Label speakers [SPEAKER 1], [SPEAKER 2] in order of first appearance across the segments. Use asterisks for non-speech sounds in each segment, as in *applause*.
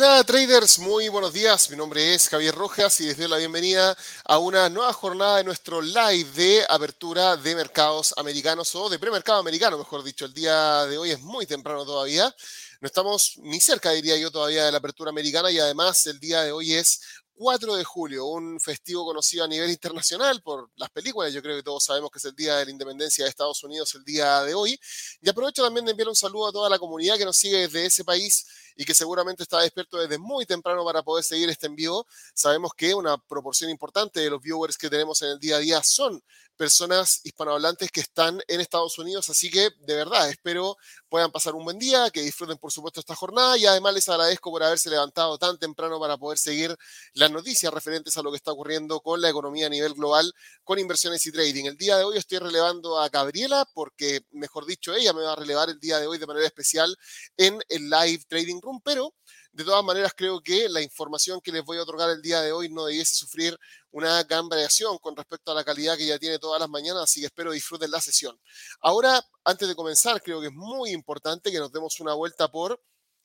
[SPEAKER 1] Hola traders, muy buenos días. Mi nombre es Javier Rojas y les doy la bienvenida a una nueva jornada de nuestro live de apertura de mercados americanos o de premercado americano, mejor dicho. El día de hoy es muy temprano todavía. No estamos ni cerca, diría yo, todavía de la apertura americana y además el día de hoy es 4 de julio, un festivo conocido a nivel internacional por las películas. Yo creo que todos sabemos que es el Día de la Independencia de Estados Unidos el día de hoy. Y aprovecho también de enviar un saludo a toda la comunidad que nos sigue desde ese país y que seguramente está despierto desde muy temprano para poder seguir este envío. Sabemos que una proporción importante de los viewers que tenemos en el día a día son personas hispanohablantes que están en Estados Unidos, así que de verdad espero puedan pasar un buen día, que disfruten por supuesto esta jornada y además les agradezco por haberse levantado tan temprano para poder seguir las noticias referentes a lo que está ocurriendo con la economía a nivel global, con inversiones y trading. El día de hoy estoy relevando a Gabriela porque, mejor dicho, ella me va a relevar el día de hoy de manera especial en el live trading room, pero de todas maneras, creo que la información que les voy a otorgar el día de hoy no debiese sufrir una gran variación con respecto a la calidad que ya tiene todas las mañanas, así que espero disfruten la sesión. Ahora, antes de comenzar, creo que es muy importante que nos demos una vuelta por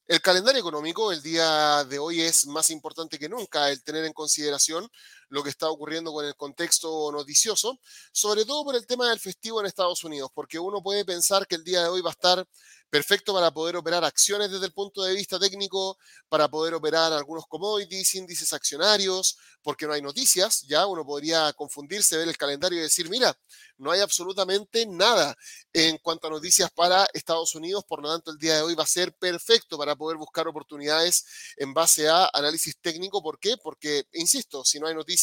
[SPEAKER 1] el calendario económico. El día de hoy es más importante que nunca el tener en consideración lo que está ocurriendo con el contexto noticioso, sobre todo por el tema del festivo en Estados Unidos, porque uno puede pensar que el día de hoy va a estar perfecto para poder operar acciones desde el punto de vista técnico, para poder operar algunos commodities, índices accionarios, porque no hay noticias, ya uno podría confundirse, ver el calendario y decir, mira, no hay absolutamente nada en cuanto a noticias para Estados Unidos, por lo tanto el día de hoy va a ser perfecto para poder buscar oportunidades en base a análisis técnico, ¿por qué? Porque, insisto, si no hay noticias,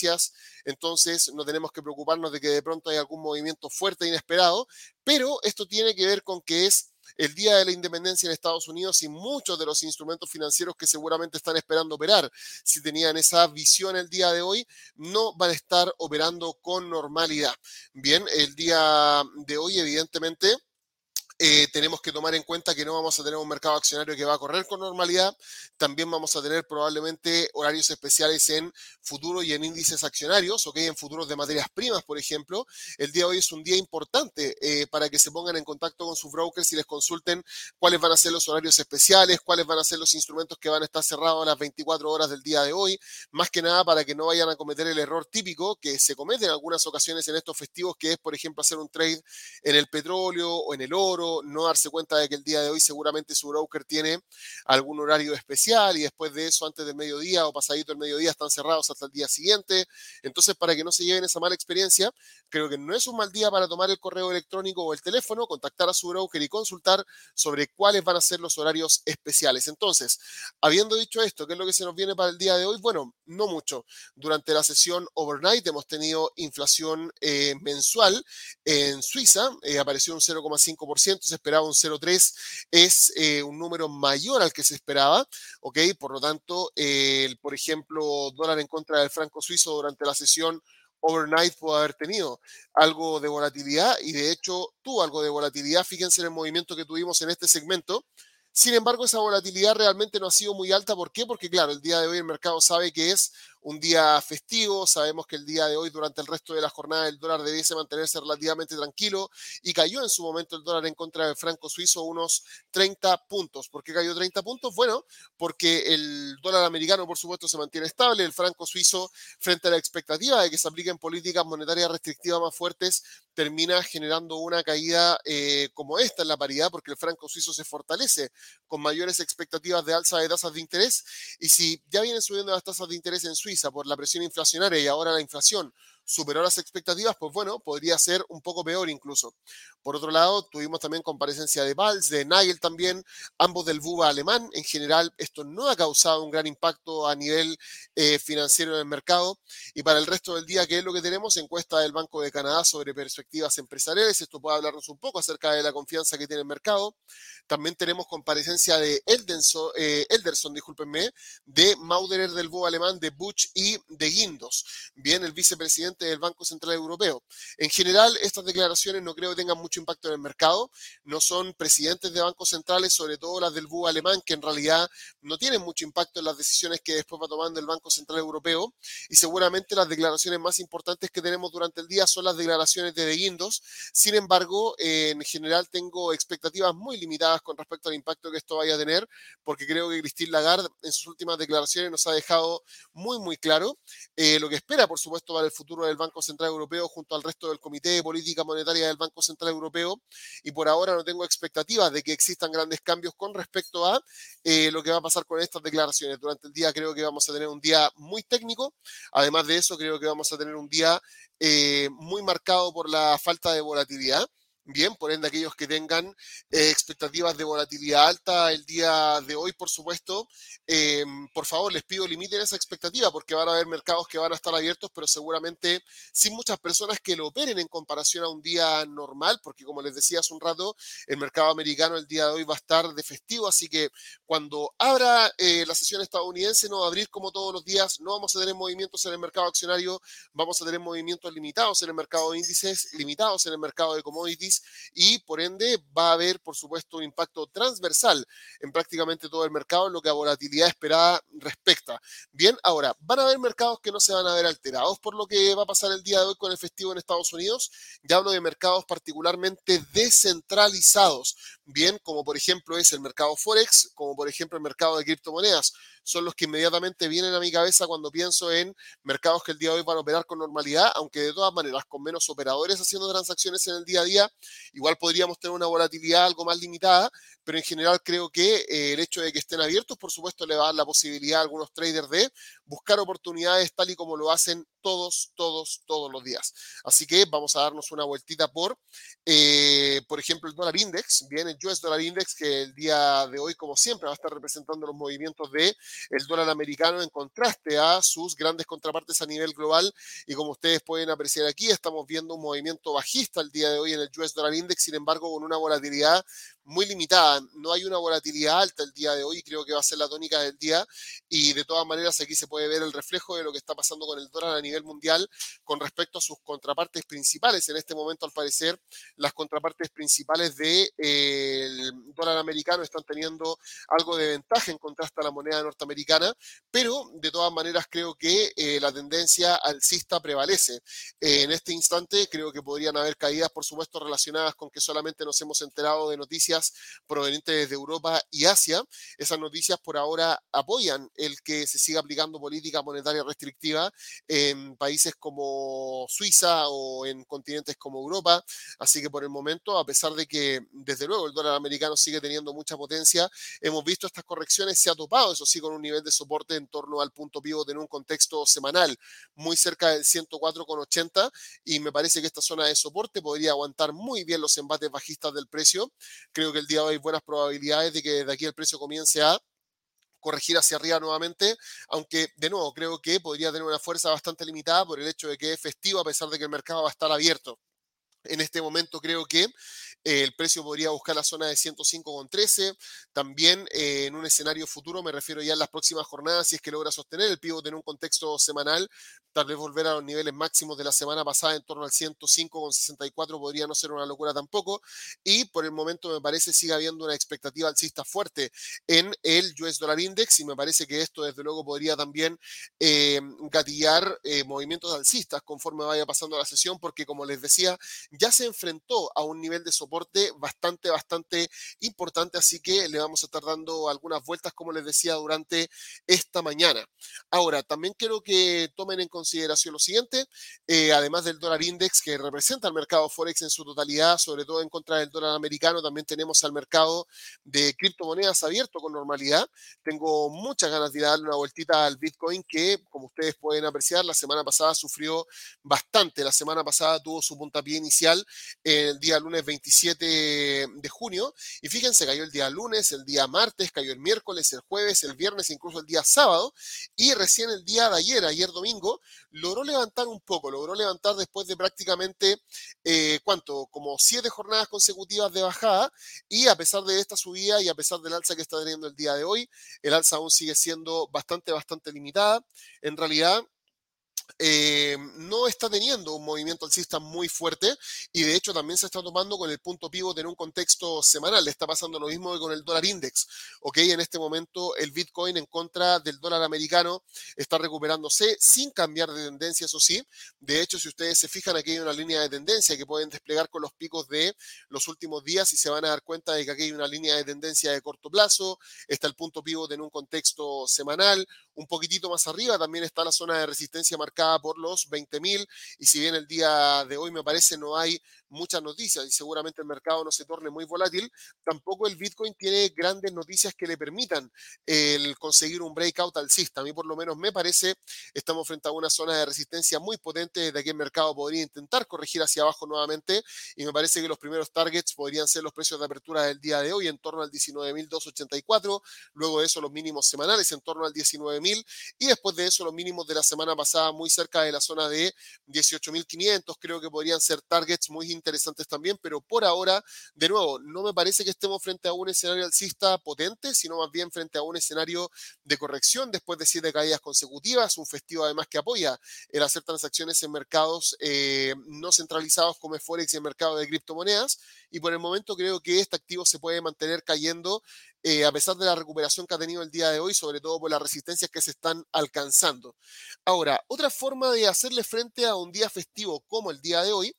[SPEAKER 1] entonces no tenemos que preocuparnos de que de pronto hay algún movimiento fuerte e inesperado, pero esto tiene que ver con que es el día de la independencia en Estados Unidos y muchos de los instrumentos financieros que seguramente están esperando operar, si tenían esa visión el día de hoy, no van a estar operando con normalidad. Bien, el día de hoy, evidentemente, eh, tenemos que tomar en cuenta que no vamos a tener un mercado accionario que va a correr con normalidad. También vamos a tener probablemente horarios especiales en futuro y en índices accionarios, ¿ok? En futuros de materias primas, por ejemplo. El día de hoy es un día importante eh, para que se pongan en contacto con sus brokers y les consulten cuáles van a ser los horarios especiales, cuáles van a ser los instrumentos que van a estar cerrados a las 24 horas del día de hoy. Más que nada para que no vayan a cometer el error típico que se comete en algunas ocasiones en estos festivos, que es, por ejemplo, hacer un trade en el petróleo o en el oro no darse cuenta de que el día de hoy seguramente su broker tiene algún horario especial y después de eso, antes del mediodía o pasadito el mediodía, están cerrados hasta el día siguiente. Entonces, para que no se lleven esa mala experiencia, creo que no es un mal día para tomar el correo electrónico o el teléfono, contactar a su broker y consultar sobre cuáles van a ser los horarios especiales. Entonces, habiendo dicho esto, ¿qué es lo que se nos viene para el día de hoy? Bueno, no mucho. Durante la sesión overnight hemos tenido inflación eh, mensual en Suiza, eh, apareció un 0,5%, se esperaba un 0,3, es eh, un número mayor al que se esperaba, ¿ok? Por lo tanto, el, por ejemplo, dólar en contra del franco suizo durante la sesión overnight pudo haber tenido algo de volatilidad y de hecho tuvo algo de volatilidad. Fíjense en el movimiento que tuvimos en este segmento. Sin embargo, esa volatilidad realmente no ha sido muy alta. ¿Por qué? Porque, claro, el día de hoy el mercado sabe que es un día festivo. Sabemos que el día de hoy, durante el resto de la jornada, el dólar debiese mantenerse relativamente tranquilo y cayó en su momento el dólar en contra del franco suizo unos 30 puntos. ¿Por qué cayó 30 puntos? Bueno, porque el dólar americano, por supuesto, se mantiene estable. El franco suizo, frente a la expectativa de que se apliquen políticas monetarias restrictivas más fuertes, termina generando una caída eh, como esta en la paridad, porque el franco suizo se fortalece con mayores expectativas de alza de tasas de interés. Y si ya vienen subiendo las tasas de interés en Suiza, por la presión inflacionaria y ahora la inflación superó las expectativas, pues bueno, podría ser un poco peor incluso. Por otro lado, tuvimos también comparecencia de Valls, de Nagel también, ambos del BUBA alemán. En general, esto no ha causado un gran impacto a nivel eh, financiero en el mercado. Y para el resto del día, ¿qué es lo que tenemos? Encuesta del Banco de Canadá sobre perspectivas empresariales. Esto puede hablarnos un poco acerca de la confianza que tiene el mercado. También tenemos comparecencia de Eldenson, eh, Elderson, discúlpenme, de Mauderer del BUBA alemán, de Butch y de Guindos. Bien, el vicepresidente del Banco Central Europeo. En general, estas declaraciones no creo que tengan mucho impacto en el mercado. No son presidentes de bancos centrales, sobre todo las del BU alemán, que en realidad no tienen mucho impacto en las decisiones que después va tomando el Banco Central Europeo. Y seguramente las declaraciones más importantes que tenemos durante el día son las declaraciones de De Guindos. Sin embargo, en general tengo expectativas muy limitadas con respecto al impacto que esto vaya a tener, porque creo que Christine Lagarde en sus últimas declaraciones nos ha dejado muy, muy claro eh, lo que espera, por supuesto, para el futuro del Banco Central Europeo junto al resto del Comité de Política Monetaria del Banco Central Europeo. Y por ahora no tengo expectativas de que existan grandes cambios con respecto a eh, lo que va a pasar con estas declaraciones. Durante el día creo que vamos a tener un día muy técnico. Además de eso, creo que vamos a tener un día eh, muy marcado por la falta de volatilidad. Bien, por ende, aquellos que tengan eh, expectativas de volatilidad alta el día de hoy, por supuesto, eh, por favor, les pido limiten esa expectativa porque van a haber mercados que van a estar abiertos, pero seguramente sin muchas personas que lo operen en comparación a un día normal, porque como les decía hace un rato, el mercado americano el día de hoy va a estar de festivo, así que cuando abra eh, la sesión estadounidense no va a abrir como todos los días, no vamos a tener movimientos en el mercado accionario, vamos a tener movimientos limitados en el mercado de índices, limitados en el mercado de commodities y por ende va a haber, por supuesto, un impacto transversal en prácticamente todo el mercado en lo que a volatilidad esperada respecta. Bien, ahora, van a haber mercados que no se van a ver alterados por lo que va a pasar el día de hoy con el festivo en Estados Unidos. Ya hablo de mercados particularmente descentralizados, bien, como por ejemplo es el mercado Forex, como por ejemplo el mercado de criptomonedas son los que inmediatamente vienen a mi cabeza cuando pienso en mercados que el día de hoy van a operar con normalidad, aunque de todas maneras con menos operadores haciendo transacciones en el día a día, igual podríamos tener una volatilidad algo más limitada, pero en general creo que eh, el hecho de que estén abiertos, por supuesto, le va a dar la posibilidad a algunos traders de buscar oportunidades tal y como lo hacen todos, todos, todos los días. Así que vamos a darnos una vueltita por, eh, por ejemplo, el dólar index. Bien, el US dólar index que el día de hoy, como siempre, va a estar representando los movimientos de el dólar americano en contraste a sus grandes contrapartes a nivel global. Y como ustedes pueden apreciar aquí, estamos viendo un movimiento bajista el día de hoy en el US dólar index, sin embargo, con una volatilidad muy limitada. No hay una volatilidad alta el día de hoy, creo que va a ser la tónica del día. Y de todas maneras, aquí se puede ver el reflejo de lo que está pasando con el dólar a nivel mundial con respecto a sus contrapartes principales. En este momento, al parecer, las contrapartes principales del de, dólar americano están teniendo algo de ventaja en contraste a la moneda norteamericana, pero de todas maneras creo que eh, la tendencia alcista prevalece. en este instante creo que podrían haber caídas, por supuesto, relacionadas con que solamente nos hemos enterado de noticias provenientes de Europa y Asia. Esas noticias por ahora apoyan el que se siga aplicando política monetaria restrictiva en países como Suiza o en continentes como Europa. Así que por el momento, a pesar de que desde luego el dólar americano sigue teniendo mucha potencia, hemos visto estas correcciones, se ha topado, eso sí, con un nivel de soporte en torno al punto pivot en un contexto semanal, muy cerca del 104,80 y me parece que esta zona de soporte podría aguantar muy bien los embates bajistas del precio creo que el día de hoy hay buenas probabilidades de que de aquí el precio comience a corregir hacia arriba nuevamente, aunque de nuevo creo que podría tener una fuerza bastante limitada por el hecho de que es festivo a pesar de que el mercado va a estar abierto. En este momento creo que eh, el precio podría buscar la zona de 105,13. También eh, en un escenario futuro, me refiero ya en las próximas jornadas, si es que logra sostener el pivot en un contexto semanal, tal vez volver a los niveles máximos de la semana pasada en torno al 105,64 podría no ser una locura tampoco. Y por el momento me parece sigue habiendo una expectativa alcista fuerte en el US Dollar Index y me parece que esto desde luego podría también eh, gatillar movimientos alcistas conforme vaya pasando la sesión porque como les decía, ya se enfrentó a un nivel de soporte bastante, bastante importante, así que le vamos a estar dando algunas vueltas, como les decía, durante esta mañana. Ahora, también quiero que tomen en consideración lo siguiente, eh, además del dólar index que representa el mercado Forex en su totalidad, sobre todo en contra del dólar americano, también tenemos al mercado de criptomonedas abierto con normalidad. Tengo muchas ganas de darle una vueltita al Bitcoin que, como ustedes pueden apreciar, la semana pasada sufrió bastante. La semana pasada tuvo su puntapié inicial el día lunes 27 de junio. Y fíjense, cayó el día lunes, el día martes, cayó el miércoles, el jueves, el viernes, incluso el día sábado. Y recién el día de ayer, ayer domingo, logró levantar un poco, logró levantar después de prácticamente, eh, ¿cuánto? Como siete jornadas consecutivas de bajada. Y a pesar de esta subida y a pesar del alza que está teniendo el día de hoy, el alza aún sigue siendo bastante, bastante limitada. En realidad, eh, no está teniendo un movimiento alcista muy fuerte y de hecho también se está tomando con el punto pivot en un contexto semanal. Está pasando lo mismo que con el dólar index. ¿ok? En este momento el Bitcoin en contra del dólar americano está recuperándose sin cambiar de tendencia, eso sí. De hecho, si ustedes se fijan, aquí hay una línea de tendencia que pueden desplegar con los picos de los últimos días y se van a dar cuenta de que aquí hay una línea de tendencia de corto plazo. Está el punto pivot en un contexto semanal. Un poquitito más arriba también está la zona de resistencia marcada por los 20.000 y si bien el día de hoy me parece no hay muchas noticias y seguramente el mercado no se torne muy volátil, tampoco el Bitcoin tiene grandes noticias que le permitan el conseguir un breakout alcista. A mí por lo menos me parece, estamos frente a una zona de resistencia muy potente desde que el mercado podría intentar corregir hacia abajo nuevamente y me parece que los primeros targets podrían ser los precios de apertura del día de hoy en torno al 19.284, luego de eso los mínimos semanales en torno al 19.000 y después de eso los mínimos de la semana pasada muy cerca de la zona de 18.500, creo que podrían ser targets muy interesantes también, pero por ahora, de nuevo, no me parece que estemos frente a un escenario alcista potente, sino más bien frente a un escenario de corrección después de siete caídas consecutivas, un festivo además que apoya el hacer transacciones en mercados eh, no centralizados como es Forex y el mercado de criptomonedas, y por el momento creo que este activo se puede mantener cayendo eh, a pesar de la recuperación que ha tenido el día de hoy, sobre todo por las resistencias que se están alcanzando. Ahora, otra forma de hacerle frente a un día festivo como el día de hoy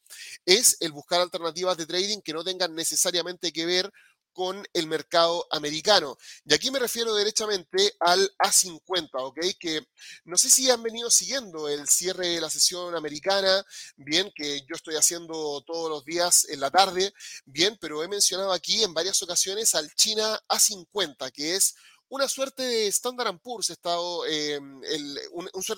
[SPEAKER 1] es el buscar alternativas de trading que no tengan necesariamente que ver con el mercado americano. Y aquí me refiero derechamente al A50, ¿ok? Que no sé si han venido siguiendo el cierre de la sesión americana, bien, que yo estoy haciendo todos los días en la tarde, bien, pero he mencionado aquí en varias ocasiones al China A50, que es una suerte de Standard Poor's, estado, em,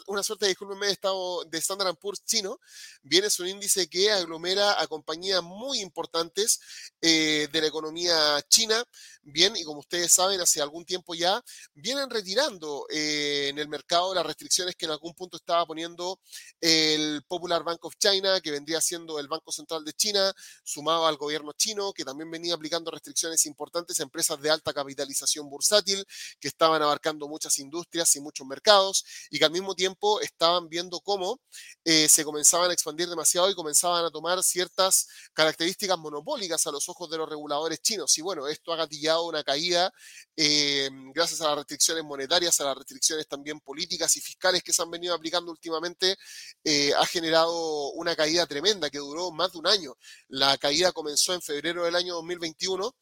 [SPEAKER 1] una suerte, de estado de Standard Poor's chino, viene es un índice que aglomera a compañías muy importantes eh, de la economía china, bien, y como ustedes saben, hace algún tiempo ya, vienen retirando eh, en el mercado las restricciones que en algún punto estaba poniendo el Popular Bank of China, que vendría siendo el Banco Central de China, sumado al gobierno chino, que también venía aplicando restricciones importantes a empresas de alta capitalización bursátil, que estaban abarcando muchas industrias y muchos mercados y que al mismo tiempo estaban viendo cómo eh, se comenzaban a expandir demasiado y comenzaban a tomar ciertas características monopólicas a los ojos de los reguladores chinos. Y bueno, esto ha gatillado una caída eh, gracias a las restricciones monetarias, a las restricciones también políticas y fiscales que se han venido aplicando últimamente, eh, ha generado una caída tremenda que duró más de un año. La caída comenzó en febrero del año 2021,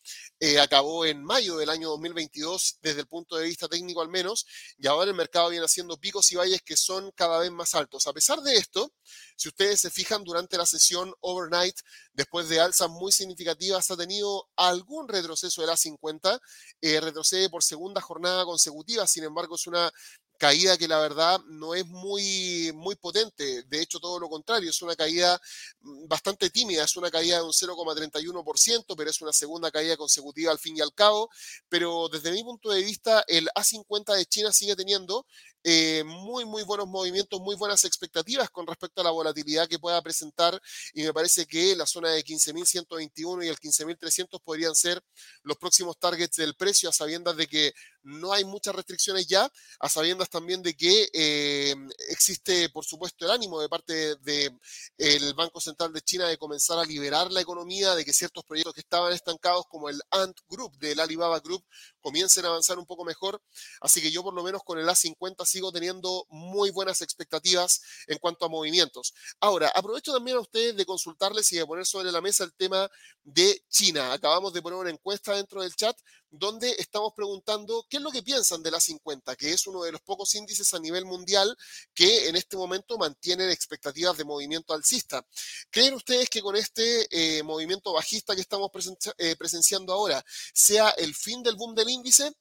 [SPEAKER 1] acabó en mayo del año 2022 desde el punto de vista técnico al menos, y ahora el mercado viene haciendo picos y valles que son cada vez más altos. A pesar de esto, si ustedes se fijan durante la sesión overnight, después de alzas muy significativas, ha tenido algún retroceso de la 50, eh, retrocede por segunda jornada consecutiva, sin embargo es una caída que la verdad no es muy, muy potente, de hecho todo lo contrario, es una caída mm, bastante tímida, es una caída de un 0,31%, pero es una segunda caída consecutiva al fin y al cabo, pero desde mi punto de vista el A50 de China sigue teniendo eh, muy, muy buenos movimientos, muy buenas expectativas con respecto a la volatilidad que pueda presentar y me parece que la zona de 15.121 y el 15.300 podrían ser los próximos targets del precio a sabiendas de que no hay muchas restricciones ya, a sabiendas también de que eh, existe, por supuesto, el ánimo de parte del el Banco Central de China de comenzar a liberar la economía, de que ciertos proyectos que estaban estancados, como el Ant Group del Alibaba Group, comiencen a avanzar un poco mejor. Así que yo por lo menos con el A50 sigo teniendo muy buenas expectativas en cuanto a movimientos. Ahora, aprovecho también a ustedes de consultarles y de poner sobre la mesa el tema de China. Acabamos de poner una encuesta dentro del chat donde estamos preguntando qué es lo que piensan de la 50, que es uno de los pocos índices a nivel mundial que en este momento mantienen expectativas de movimiento alcista. ¿Creen ustedes que con este eh, movimiento bajista que estamos eh, presenciando ahora sea el fin del boom del índice?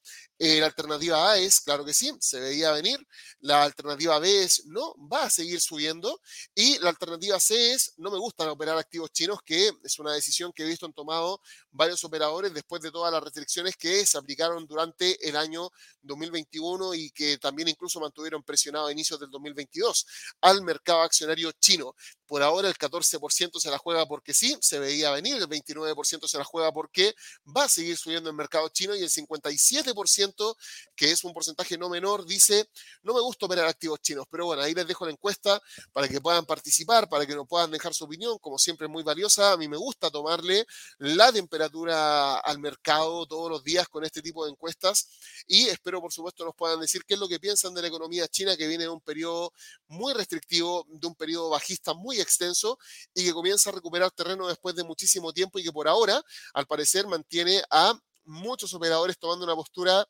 [SPEAKER 1] La alternativa A es, claro que sí, se veía venir. La alternativa B es, no, va a seguir subiendo. Y la alternativa C es, no me gustan operar activos chinos, que es una decisión que he visto han tomado varios operadores después de todas las restricciones que se aplicaron durante el año 2021 y que también incluso mantuvieron presionado a inicios del 2022 al mercado accionario chino. Por ahora el 14% se la juega porque sí, se veía venir, el 29% se la juega porque va a seguir subiendo el mercado chino y el 57% 30%, que es un porcentaje no menor, dice, no me gusta operar activos chinos, pero bueno, ahí les dejo la encuesta para que puedan participar, para que nos puedan dejar su opinión, como siempre es muy valiosa, a mí me gusta tomarle la temperatura al mercado todos los días con este tipo de encuestas y espero por supuesto nos puedan decir qué es lo que piensan de la economía china que viene de un periodo muy restrictivo, de un periodo bajista muy extenso y que comienza a recuperar terreno después de muchísimo tiempo y que por ahora, al parecer, mantiene a muchos operadores tomando una postura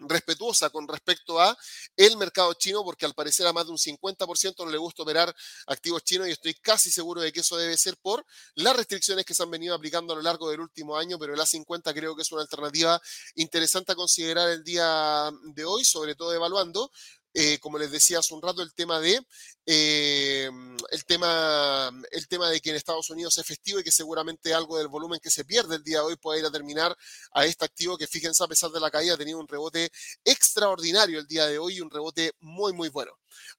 [SPEAKER 1] respetuosa con respecto a el mercado chino, porque al parecer a más de un 50% no le gusta operar activos chinos y estoy casi seguro de que eso debe ser por las restricciones que se han venido aplicando a lo largo del último año, pero el A50 creo que es una alternativa interesante a considerar el día de hoy, sobre todo evaluando eh, como les decía hace un rato, el tema de eh, el tema el tema de que en Estados Unidos es festivo y que seguramente algo del volumen que se pierde el día de hoy pueda ir a terminar a este activo que fíjense a pesar de la caída ha tenido un rebote extraordinario el día de hoy y un rebote muy muy bueno.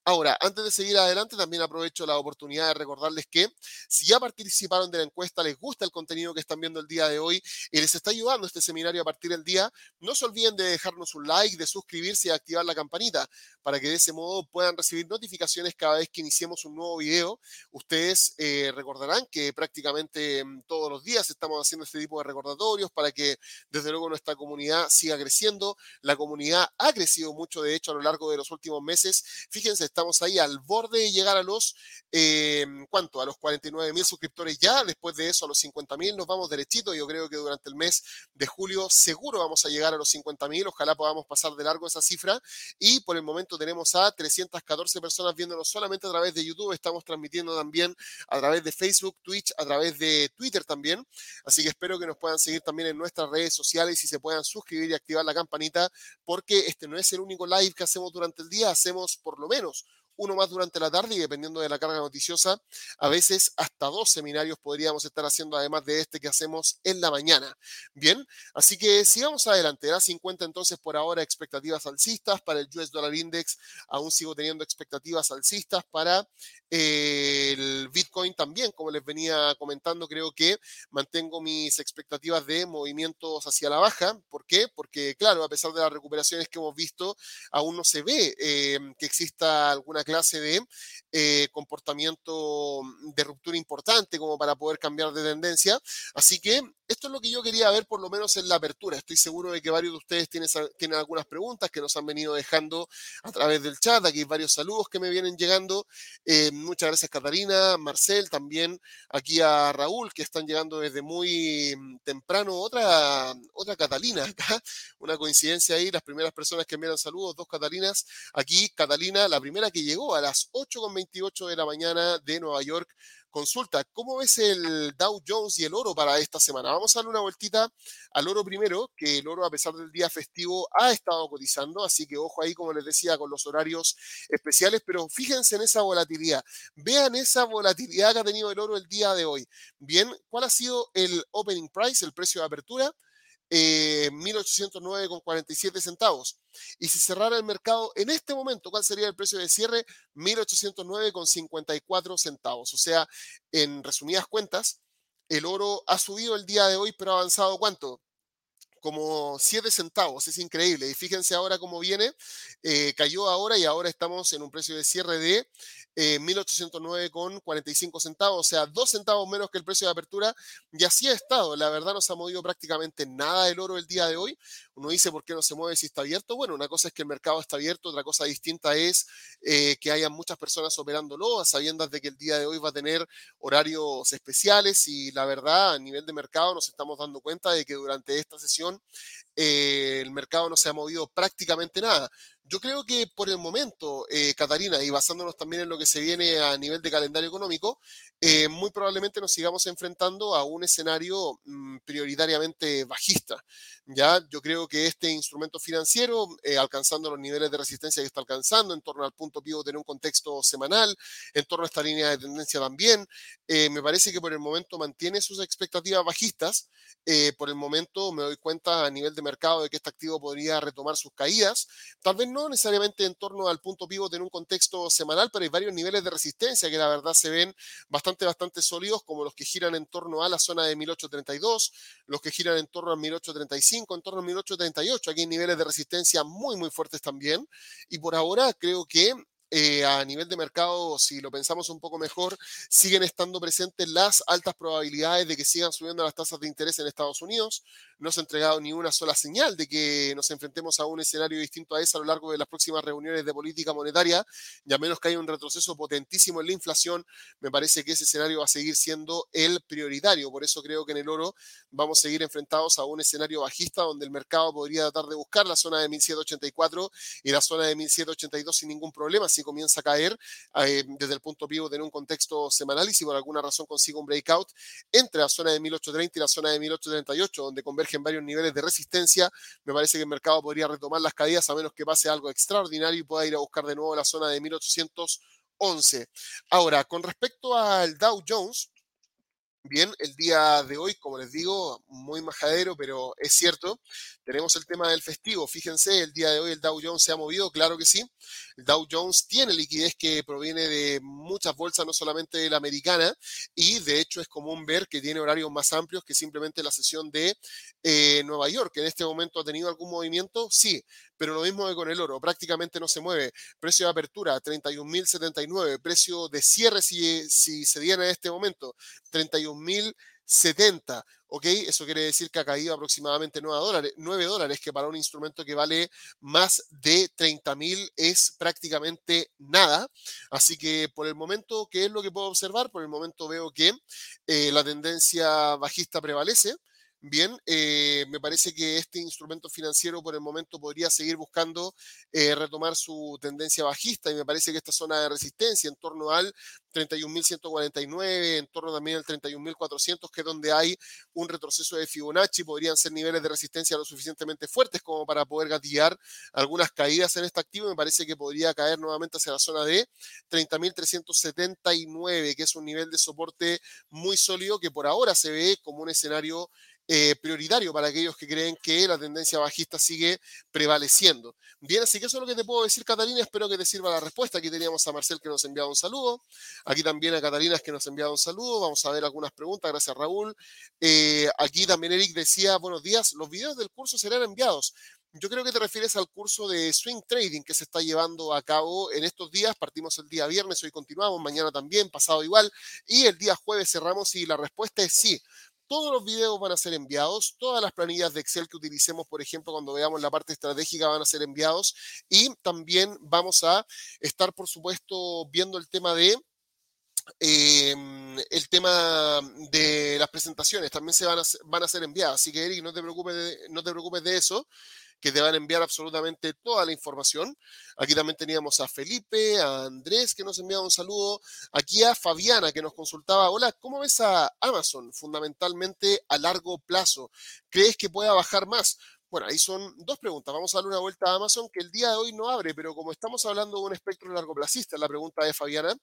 [SPEAKER 1] Ahora, antes de seguir adelante, también aprovecho la oportunidad de recordarles que si ya participaron de la encuesta, les gusta el contenido que están viendo el día de hoy y les está ayudando este seminario a partir del día, no se olviden de dejarnos un like, de suscribirse y activar la campanita para que de ese modo puedan recibir notificaciones cada vez que iniciemos un nuevo video. Ustedes eh, recordarán que prácticamente mm, todos los días estamos haciendo este tipo de recordatorios para que desde luego nuestra comunidad siga creciendo. La comunidad ha crecido mucho, de hecho, a lo largo de los últimos meses. Fíjense, estamos ahí al borde de llegar a los, eh, ¿cuánto? A los 49 mil suscriptores ya. Después de eso, a los 50 mil nos vamos derechito. Yo creo que durante el mes de julio seguro vamos a llegar a los 50 mil. Ojalá podamos pasar de largo esa cifra. Y por el momento tenemos a 314 personas viéndonos solamente a través de YouTube. Estamos transmitiendo también a través de Facebook, Twitch, a través de Twitter también. Así que espero que nos puedan seguir también en nuestras redes sociales y se puedan suscribir y activar la campanita porque este no es el único live que hacemos durante el día. Hacemos por lo menos uno más durante la tarde y dependiendo de la carga noticiosa, a veces hasta dos seminarios podríamos estar haciendo además de este que hacemos en la mañana. Bien, así que sigamos adelante. Era 50 entonces por ahora expectativas alcistas para el US Dollar Index. Aún sigo teniendo expectativas alcistas para eh, el Bitcoin también, como les venía comentando, creo que mantengo mis expectativas de movimientos hacia la baja. ¿Por qué? Porque, claro, a pesar de las recuperaciones que hemos visto, aún no se ve eh, que exista alguna clase de eh, comportamiento de ruptura importante como para poder cambiar de tendencia. Así que esto es lo que yo quería ver por lo menos en la apertura. Estoy seguro de que varios de ustedes tienen, tienen algunas preguntas que nos han venido dejando a través del chat. Aquí hay varios saludos que me vienen llegando. Eh, muchas gracias Catarina, Marcel, también aquí a Raúl que están llegando desde muy temprano. Otra, otra Catalina acá, *laughs* una coincidencia ahí. Las primeras personas que enviaron saludos, dos Catalinas. Aquí Catalina, la primera que llegó a las 8.28 de la mañana de Nueva York. Consulta, ¿cómo ves el Dow Jones y el oro para esta semana? Vamos a darle una vueltita al oro primero, que el oro a pesar del día festivo ha estado cotizando, así que ojo ahí, como les decía, con los horarios especiales, pero fíjense en esa volatilidad. Vean esa volatilidad que ha tenido el oro el día de hoy. Bien, ¿cuál ha sido el opening price, el precio de apertura? Eh, 1.809,47 centavos. Y si cerrara el mercado en este momento, ¿cuál sería el precio de cierre? 1.809,54 centavos. O sea, en resumidas cuentas, el oro ha subido el día de hoy, pero ha avanzado cuánto? Como 7 centavos, es increíble. Y fíjense ahora cómo viene, eh, cayó ahora y ahora estamos en un precio de cierre de eh, 1.809,45 centavos, o sea, 2 centavos menos que el precio de apertura. Y así ha estado. La verdad no se ha movido prácticamente nada el oro el día de hoy. Uno dice, ¿por qué no se mueve si está abierto? Bueno, una cosa es que el mercado está abierto, otra cosa distinta es eh, que haya muchas personas operándolo, a sabiendas de que el día de hoy va a tener horarios especiales y la verdad, a nivel de mercado nos estamos dando cuenta de que durante esta sesión información eh, el mercado no se ha movido prácticamente nada. Yo creo que por el momento, eh, Catarina, y basándonos también en lo que se viene a nivel de calendario económico, eh, muy probablemente nos sigamos enfrentando a un escenario mm, prioritariamente bajista. Ya, yo creo que este instrumento financiero, eh, alcanzando los niveles de resistencia que está alcanzando, en torno al punto pivote tener un contexto semanal, en torno a esta línea de tendencia también, me parece que por el momento mantiene sus expectativas bajistas. por el momento me doy cuenta a nivel de mercado de que este activo podría retomar sus caídas. Tal vez no necesariamente en torno al punto pivot en un contexto semanal, pero hay varios niveles de resistencia que la verdad se ven bastante, bastante sólidos, como los que giran en torno a la zona de 1832, los que giran en torno a 1835, en torno a 1838. Aquí hay niveles de resistencia muy, muy fuertes también. Y por ahora creo que eh, a nivel de mercado, si lo pensamos un poco mejor, siguen estando presentes las altas probabilidades de que sigan subiendo las tasas de interés en Estados Unidos. No se ha entregado ni una sola señal de que nos enfrentemos a un escenario distinto a ese a lo largo de las próximas reuniones de política monetaria, y a menos que haya un retroceso potentísimo en la inflación, me parece que ese escenario va a seguir siendo el prioritario. Por eso creo que en el oro vamos a seguir enfrentados a un escenario bajista donde el mercado podría tratar de buscar la zona de 1784 y la zona de 1782 sin ningún problema comienza a caer eh, desde el punto vivo de un contexto semanal y si por alguna razón consigue un breakout entre la zona de 1830 y la zona de 1838, donde convergen varios niveles de resistencia, me parece que el mercado podría retomar las caídas a menos que pase algo extraordinario y pueda ir a buscar de nuevo la zona de 1811. Ahora, con respecto al Dow Jones, Bien, el día de hoy, como les digo, muy majadero, pero es cierto, tenemos el tema del festivo. Fíjense, el día de hoy el Dow Jones se ha movido, claro que sí. El Dow Jones tiene liquidez que proviene de muchas bolsas, no solamente de la americana, y de hecho es común ver que tiene horarios más amplios que simplemente la sesión de eh, Nueva York. ¿En este momento ha tenido algún movimiento? Sí, pero lo mismo que con el oro, prácticamente no se mueve. Precio de apertura, 31.079. Precio de cierre, si, se diera en este momento, 31.070. ¿ok? Eso quiere decir que ha caído aproximadamente 9 dólares, 9 dólares, que para un instrumento que vale más de 30.000 es prácticamente nada. Así que por el momento, ¿qué es lo que puedo observar? Por el momento veo que eh, la tendencia bajista prevalece. Bien, eh, me parece que este instrumento financiero por el momento podría seguir buscando eh, retomar su tendencia bajista y me parece que esta zona de resistencia en torno al 31.149, en torno también al 31.400, que es donde hay un retroceso de Fibonacci, podrían ser niveles de resistencia lo suficientemente fuertes como para poder gatillar algunas caídas en este activo. Me parece que podría caer nuevamente hacia la zona de 30.379, que es un nivel de soporte muy sólido que por ahora se ve como un escenario eh, prioritario para aquellos que creen que la tendencia bajista sigue prevaleciendo. Bien, así que eso es lo que te puedo decir, Catalina. Espero que te sirva la respuesta. Aquí teníamos a Marcel que nos enviaba un saludo. Aquí también a Catalina que nos enviaba un saludo. Vamos a ver algunas preguntas. Gracias, Raúl. Eh, aquí también Eric decía, buenos días, los videos del curso serán enviados. Yo creo que te refieres al curso de swing trading que se está llevando a cabo en estos días. Partimos el día viernes, hoy continuamos, mañana también, pasado igual. Y el día jueves cerramos y la respuesta es sí. Todos los videos van a ser enviados, todas las planillas de Excel que utilicemos, por ejemplo, cuando veamos la parte estratégica van a ser enviados y también vamos a estar, por supuesto, viendo el tema de em, el tema de las presentaciones también se van a, van a ser enviadas. Así que, Eric, no te preocupes no te preocupes de eso que te van a enviar absolutamente toda la información. Aquí también teníamos a Felipe, a Andrés que nos enviaba un saludo, aquí a Fabiana que nos consultaba, hola, ¿cómo ves a Amazon fundamentalmente a largo plazo? ¿Crees que pueda bajar más? Bueno, ahí son dos preguntas. Vamos a darle una vuelta a Amazon, que el día de hoy no abre, pero como estamos hablando de un espectro largoplacista, la pregunta de Fabiana,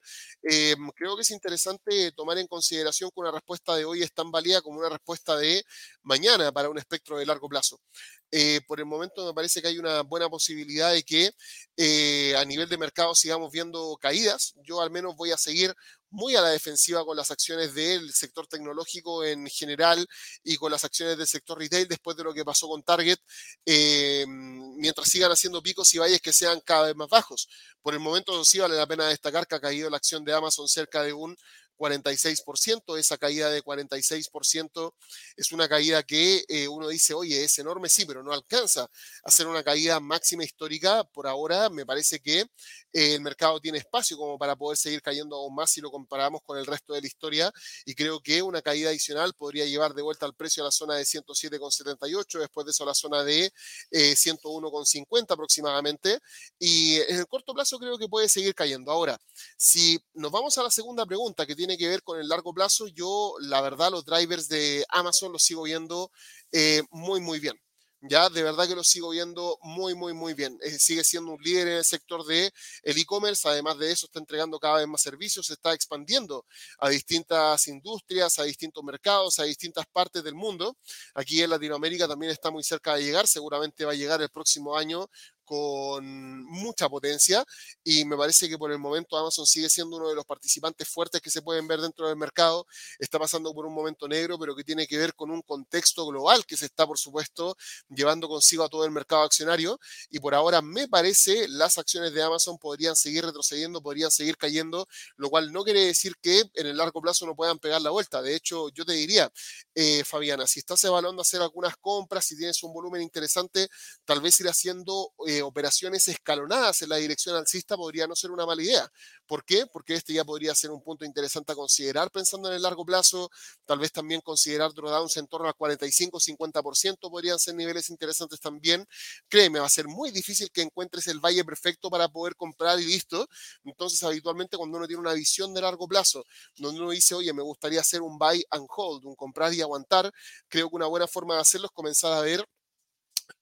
[SPEAKER 1] em, creo que es interesante tomar en consideración que una respuesta de hoy es tan válida como una respuesta de mañana para un espectro de largo plazo. Eh, por el momento me parece que hay una buena posibilidad de que eh, a nivel de mercado sigamos viendo caídas. Yo al menos voy a seguir muy a la defensiva con las acciones del sector tecnológico en general y con las acciones del sector retail después de lo que pasó con Target, eh, mientras sigan haciendo picos y valles que sean cada vez más bajos. Por el momento sí vale la pena destacar que ha caído la acción de Amazon cerca de un 46%. Esa caída de 46% es una caída que eh, uno dice, oye, es enorme, sí, pero no alcanza a ser una caída máxima histórica. Por ahora me parece que eh, el mercado tiene espacio como para poder seguir cayendo aún más si lo comparamos con el resto de la historia y creo que una caída adicional podría llevar de vuelta al precio a la zona de 107,78, después de eso a la zona de 101,50 eh, aproximadamente y en el corto plazo creo que puede seguir cayendo. Ahora, si nos vamos a la segunda pregunta que tiene tiene que ver con el largo plazo, yo la verdad los drivers de Amazon los sigo viendo eh, muy, muy bien. Ya, de verdad que los sigo viendo muy, muy, muy bien. Eh, sigue siendo un líder en el sector de e-commerce. Además de eso, está entregando cada vez más servicios, se está expandiendo a distintas industrias, a distintos mercados, a distintas partes del mundo. Aquí en Latinoamérica también está muy cerca de llegar. Seguramente va a llegar el próximo año con mucha potencia y me parece que por el momento Amazon sigue siendo uno de los participantes fuertes que se pueden ver dentro del mercado. Está pasando por un momento negro, pero que tiene que ver con un contexto global que se está, por supuesto, llevando consigo a todo el mercado accionario. Y por ahora me parece las acciones de Amazon podrían seguir retrocediendo, podrían seguir cayendo, lo cual no quiere decir que en el largo plazo no puedan pegar la vuelta. De hecho, yo te diría, eh, Fabiana, si estás evaluando hacer algunas compras, si tienes un volumen interesante, tal vez ir haciendo eh, operaciones escalonadas en la dirección alcista podría no ser una mala idea. ¿Por qué? Porque este ya podría ser un punto interesante a considerar pensando en el largo plazo. Tal vez también considerar drawdowns en torno al 45-50% podrían ser niveles interesantes también. Créeme, va a ser muy difícil que encuentres el valle perfecto para poder comprar y listo. Entonces, habitualmente cuando uno tiene una visión de largo plazo, donde uno dice, oye, me gustaría hacer un buy and hold, un comprar y aguantar, creo que una buena forma de hacerlo es comenzar a ver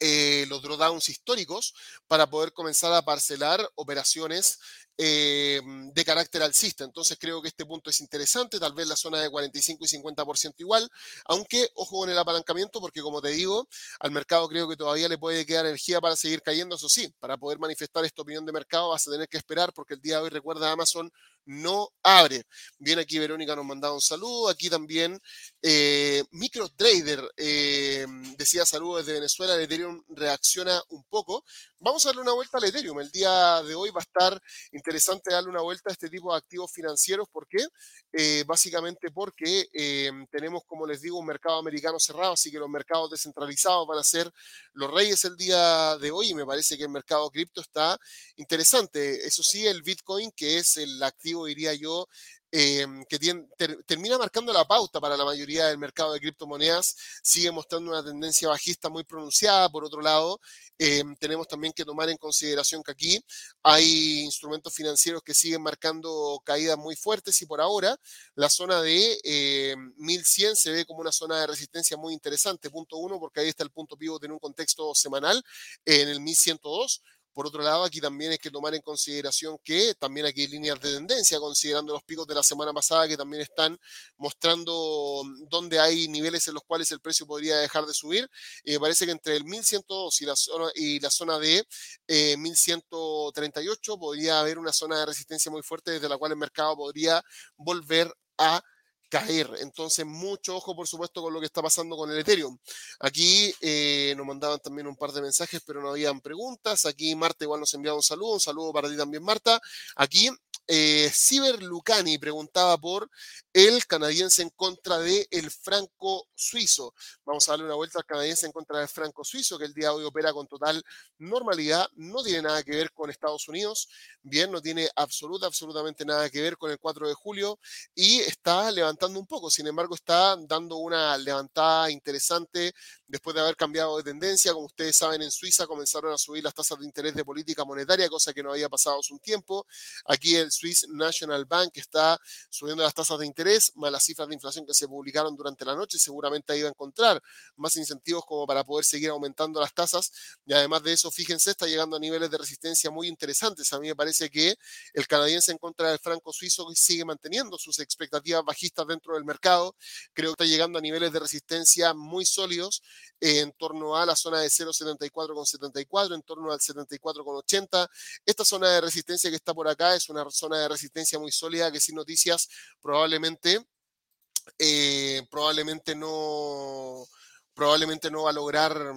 [SPEAKER 1] eh, los drawdowns históricos para poder comenzar a parcelar operaciones eh, de carácter alcista. Entonces creo que este punto es interesante, tal vez la zona de 45 y 50% igual, aunque ojo con el apalancamiento porque como te digo, al mercado creo que todavía le puede quedar energía para seguir cayendo, eso sí, para poder manifestar esta opinión de mercado vas a tener que esperar porque el día de hoy recuerda Amazon no abre. Bien, aquí Verónica nos mandaba un saludo. Aquí también eh, MicroTrader eh, decía saludos desde Venezuela. El Ethereum reacciona un poco. Vamos a darle una vuelta al Ethereum. El día de hoy va a estar interesante darle una vuelta a este tipo de activos financieros. ¿Por qué? Eh, básicamente porque tenemos, como les digo, un mercado americano cerrado, así que los mercados descentralizados van a ser los reyes el día de hoy. Y me parece que el mercado cripto está interesante. Eso sí, el Bitcoin, que es el activo diría yo, em, que termina marcando la pauta para la mayoría del mercado de criptomonedas, sigue mostrando una tendencia bajista muy pronunciada. Por otro lado, em, tenemos también que tomar en consideración que aquí hay instrumentos financieros que siguen marcando caídas muy fuertes y por ahora la zona de 1100 em, se ve como una zona de resistencia muy interesante. Punto uno, porque ahí está el punto pivot en un contexto semanal en el 1102 por otro lado, aquí también hay que tomar en consideración que también aquí hay líneas de tendencia, considerando los picos de la semana pasada que también están mostrando mm, dónde hay niveles en los cuales el precio podría dejar de subir. Me parece que entre el 1102 y la zona, y la zona de 1138 eh, podría haber una zona de resistencia muy fuerte desde la cual el mercado podría volver a caer. Entonces, mucho ojo, por supuesto, con lo que está pasando con el Ethereum. Aquí eh, nos mandaban también un par de mensajes, pero no habían preguntas. Aquí Marta igual nos enviaba un saludo. Un saludo para ti también, Marta. Aquí eh, Ciber Lucani preguntaba por el canadiense en contra el franco suizo. Vamos a darle una vuelta al canadiense en contra del franco suizo, que el día de hoy opera con total normalidad. No tiene nada que ver con Estados Unidos. Bien, no tiene absoluta, absolutamente nada que ver con el 4 de julio y está levantando un poco. Sin embargo, está dando una levantada interesante después de haber cambiado de tendencia. Como ustedes saben, en Suiza comenzaron a subir las tasas de interés de política monetaria, cosa que no había pasado hace un tiempo. Aquí el Swiss National Bank está subiendo las tasas de interés, más las cifras de inflación que se publicaron durante la noche, seguramente ahí va a encontrar más incentivos como para poder seguir aumentando las tasas. Y además de eso, fíjense, está llegando a niveles de resistencia muy interesantes. A mí me parece que el canadiense en contra del franco suizo sigue manteniendo sus expectativas bajistas dentro del mercado. Creo que está llegando a niveles de resistencia muy sólidos en torno a la zona de 0,74,74, en torno al 74,80. Esta zona de resistencia que está por acá es una zona de resistencia muy sólida que sin noticias probablemente, eh, probablemente no probablemente no va a lograr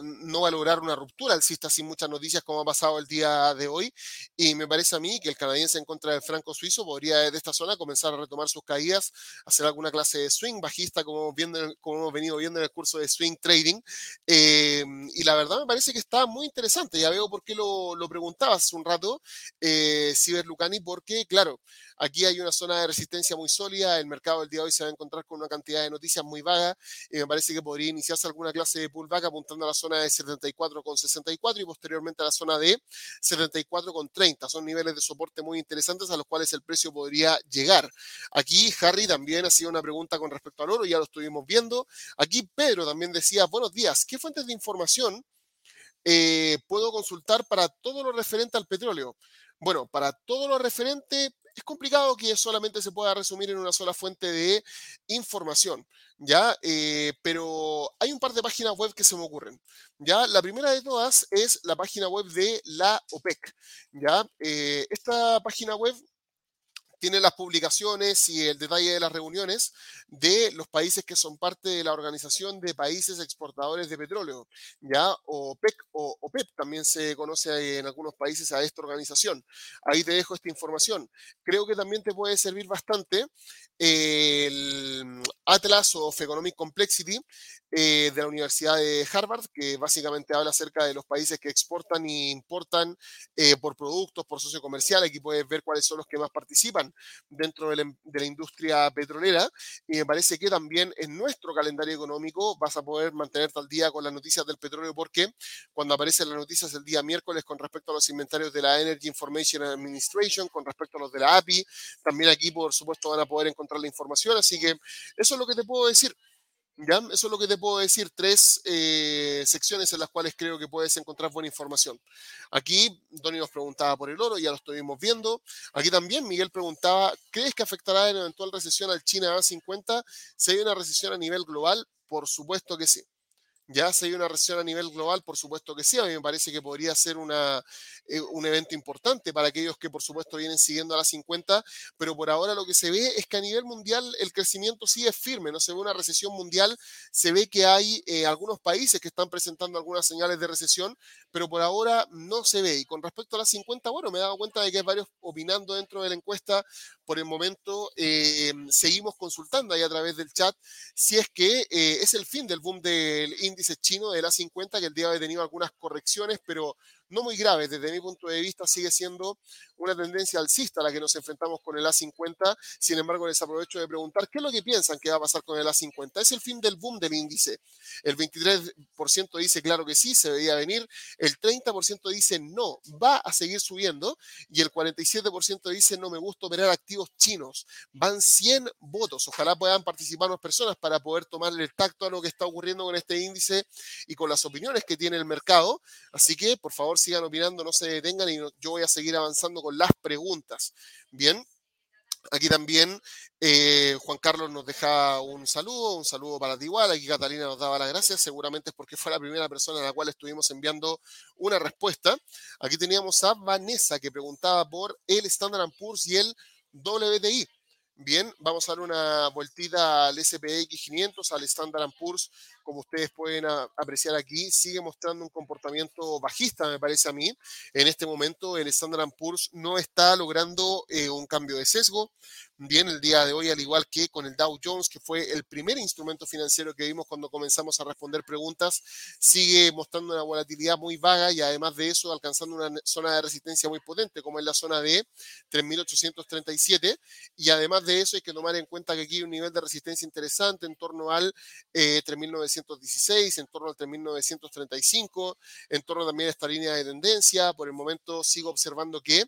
[SPEAKER 1] no lograr una ruptura alcista sin muchas noticias como ha pasado el día de hoy. Y me parece a mí que el canadiense en contra del franco suizo podría desde esta zona comenzar a retomar sus caídas, hacer alguna clase de swing bajista como, viendo, como hemos venido viendo en el curso de swing trading. Eh, y la verdad me parece que está muy interesante. Ya veo por qué lo, lo preguntabas un rato, eh, Ciber Lucani, porque claro, aquí hay una zona de resistencia muy sólida. El mercado del día de hoy se va a encontrar con una cantidad de noticias muy vaga. Y me parece que podría iniciarse alguna clase de pullback apuntando a la zona de 74,64 y posteriormente a la zona de 74,30. Son niveles de soporte muy interesantes a los cuales el precio podría llegar. Aquí Harry también hacía una pregunta con respecto al oro, ya lo estuvimos viendo. Aquí Pedro también decía, buenos días, ¿qué fuentes de información eh, puedo consultar para todo lo referente al petróleo? Bueno, para todo lo referente es complicado que solamente se pueda resumir en una sola fuente de información, ¿ya? Eh, pero hay un par de páginas web que se me ocurren, ¿ya? La primera de todas es la página web de la OPEC, ¿ya? Eh, esta página web tiene las publicaciones y el detalle de las reuniones de los países que son parte de la Organización de Países Exportadores de Petróleo, ya OPEC o OPEP también se conoce en algunos países a esta organización. Ahí te dejo esta información. Creo que también te puede servir bastante el Atlas of Economic Complexity eh, de la Universidad de Harvard, que básicamente habla acerca de los países que exportan e importan eh, por productos, por socio comercial. Aquí puedes ver cuáles son los que más participan dentro de la, industria petrolera. Y me parece que también en nuestro calendario económico vas a poder mantenerte al día con las noticias del petróleo, porque cuando aparecen las noticias el día miércoles con respecto a los inventarios de la Energy Information Administration, con respecto a los de la API, también aquí por supuesto van a poder encontrar la información. Así que eso es lo que te puedo decir. ¿Ya? Eso es lo que te puedo decir, tres eh, secciones en las cuales creo que puedes encontrar buena información. Aquí Donny nos preguntaba por el oro, ya lo estuvimos viendo. Aquí también Miguel preguntaba, ¿crees que afectará en eventual recesión al China A50 si hay una recesión a nivel global? Por supuesto que sí. ¿Ya se hay una recesión a nivel global? Por supuesto que sí. A mí me parece que podría ser una, eh, un evento importante para aquellos que, por supuesto, vienen siguiendo a las 50, pero por ahora lo que se ve es que a nivel mundial el crecimiento es firme, no se ve una recesión mundial, se ve que hay eh, algunos países que están presentando algunas señales de recesión, pero por ahora no se ve. Y con respecto a las 50, bueno, me he dado cuenta de que hay varios opinando dentro de la encuesta. Por el momento eh, seguimos consultando ahí a través del chat si es que es el fin del boom del índice chino de la 50, que el día ha tenido algunas correcciones, pero no muy graves. Desde mi punto de vista sigue siendo una tendencia alcista a la que nos enfrentamos con el A50. Sin embargo, les aprovecho de preguntar qué es lo que piensan que va a pasar con el A50. ¿Es el fin del boom del índice? El 23% dice claro que sí, se veía venir. El 30% dice no, va a seguir subiendo. Y el 47% dice no me gusta operar activos chinos. Van 100 votos. Ojalá puedan participar más personas para poder tomarle el tacto a lo que está ocurriendo con este índice y con las opiniones que tiene el mercado. Así que, por favor, sigan opinando, no se detengan y yo voy a seguir avanzando con las preguntas. Bien. Aquí también eh, Juan Carlos nos deja un saludo, un saludo para ti. Aquí Catalina nos daba las gracias, seguramente es porque fue la primera persona a la cual estuvimos enviando una respuesta. Aquí teníamos a Vanessa que preguntaba por el Standard Poor's y el WTI. Bien, vamos a dar una vueltita al SPX 500, al Standard Poor's como ustedes pueden apreciar aquí, sigue mostrando un comportamiento bajista, me parece a mí. En este momento el Standard Poor's no está logrando eh, un cambio de sesgo. Bien, el día de hoy, al igual que con el Dow Jones, que fue el primer instrumento financiero que vimos cuando comenzamos a responder preguntas, sigue mostrando una volatilidad muy vaga y además de eso alcanzando una zona de resistencia muy potente, como es la zona de 3.837. Y además de eso hay que tomar en cuenta que aquí hay un nivel de resistencia interesante en torno al eh, 3.900 1916, en torno al 3935, en torno también a esta línea de tendencia. Por el momento sigo observando que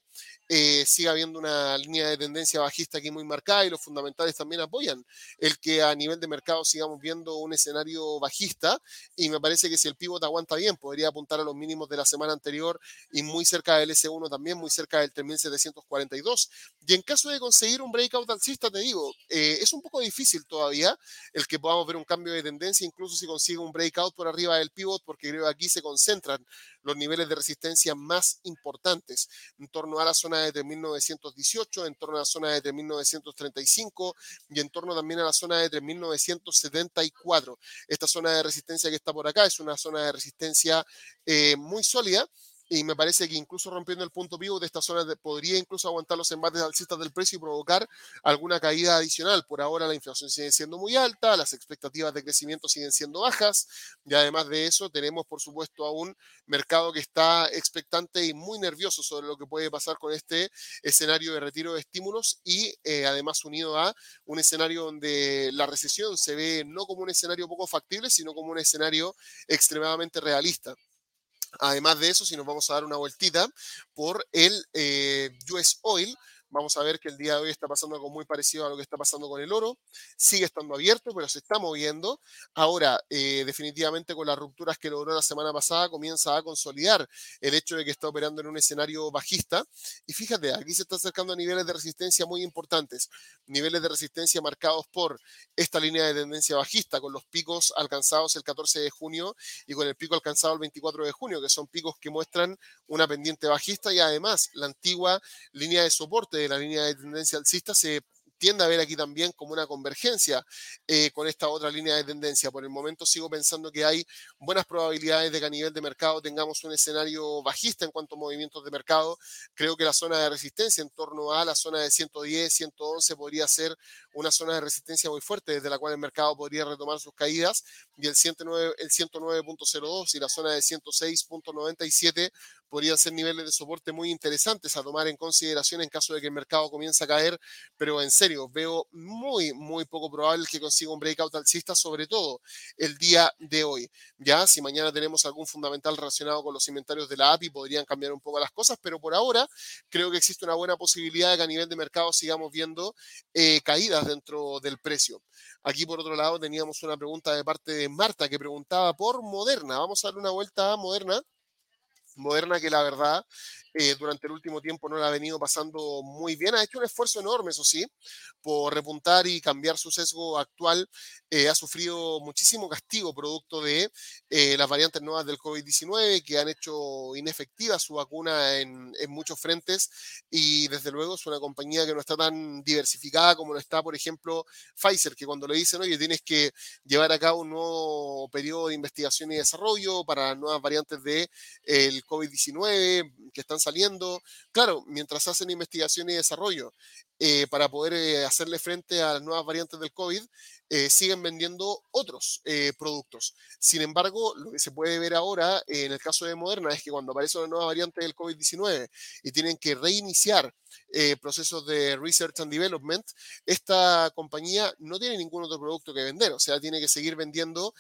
[SPEAKER 1] eh, sigue habiendo una línea de tendencia bajista aquí muy marcada y los fundamentales también apoyan el que a nivel de mercado sigamos viendo un escenario bajista y me parece que si el pivot aguanta bien podría apuntar a los mínimos de la semana anterior y muy cerca del S1 también, muy cerca del 3742. Y en caso de conseguir un breakout alcista, te digo, eh, es un poco difícil todavía el que podamos ver un cambio de tendencia, incluso si consigue un breakout por arriba del pivot, porque creo que aquí se concentran los niveles de resistencia más importantes, en torno a la zona de 3.918, en torno a la zona de 3.935 y en torno también a la zona de 3.974. Esta zona de resistencia que está por acá es una zona de resistencia eh, muy sólida y me parece que incluso rompiendo el punto vivo de esta zona podría incluso aguantar los embates alcistas del precio y provocar alguna caída adicional. Por ahora la inflación sigue siendo muy alta, las expectativas de crecimiento siguen siendo bajas y además de eso tenemos por supuesto a un mercado que está expectante y muy nervioso sobre lo que puede pasar con este escenario de retiro de estímulos y eh, además unido a un escenario donde la recesión se ve no como un escenario poco factible, sino como un escenario extremadamente realista. Además de eso, si nos vamos a dar una vueltita por el eh, US Oil, Vamos a ver que el día de hoy está pasando algo muy parecido a lo que está pasando con el oro. Sigue estando abierto, pero se está moviendo. Ahora, eh, definitivamente con las rupturas que logró la semana pasada, comienza a consolidar el hecho de que está operando en un escenario bajista. Y fíjate, aquí se está acercando a niveles de resistencia muy importantes. Niveles de resistencia marcados por esta línea de tendencia bajista, con los picos alcanzados el 14 de junio y con el pico alcanzado el 24 de junio, que son picos que muestran una pendiente bajista y además la antigua línea de soporte de la línea de tendencia alcista se tiende a ver aquí también como una convergencia eh, con esta otra línea de tendencia. Por el momento sigo pensando que hay buenas probabilidades de que a nivel de mercado tengamos un escenario bajista en cuanto a movimientos de mercado. Creo que la zona de resistencia en torno a la zona de 110, 111 podría ser una zona de resistencia muy fuerte desde la cual el mercado podría retomar sus caídas y el 109.02 el 109.02 y la zona de 106.97 podrían ser niveles de soporte muy interesantes a tomar en consideración en caso de que el mercado comience a caer, pero en serio, veo muy, muy poco probable que consiga un breakout alcista, sobre todo el día de hoy. Ya, si mañana tenemos algún fundamental relacionado con los inventarios de la API, podrían cambiar un poco las cosas, pero por ahora creo que existe una buena posibilidad de que a nivel de mercado sigamos viendo eh, caídas dentro del precio. Aquí, por otro lado, teníamos una pregunta de parte de Marta que preguntaba por Moderna. Vamos a dar una vuelta a Moderna. Moderna que la verdad eh, durante el último tiempo no la ha venido pasando muy bien. Ha hecho un esfuerzo enorme, eso sí, por repuntar y cambiar su sesgo actual. Eh, ha sufrido muchísimo castigo producto de eh, las variantes nuevas del COVID-19 que han hecho inefectiva su vacuna en, en, muchos frentes y desde luego es una compañía que no está tan diversificada como lo está, por ejemplo, Pfizer, que cuando le dicen, oye, tienes que llevar a cabo un nuevo periodo de investigación y desarrollo para nuevas variantes del de, COVID-19 que están saliendo. Claro, mientras hacen investigación y desarrollo eh, para poder eh, hacerle frente a las nuevas variantes del COVID, eh, siguen vendiendo otros productos. Sin embargo, lo que se puede ver ahora en el caso de Moderna es que cuando aparece una nueva variante del COVID-19 y tienen que reiniciar procesos de research and development, esta compañía no tiene ningún otro producto que vender, o sea, tiene que seguir vendiendo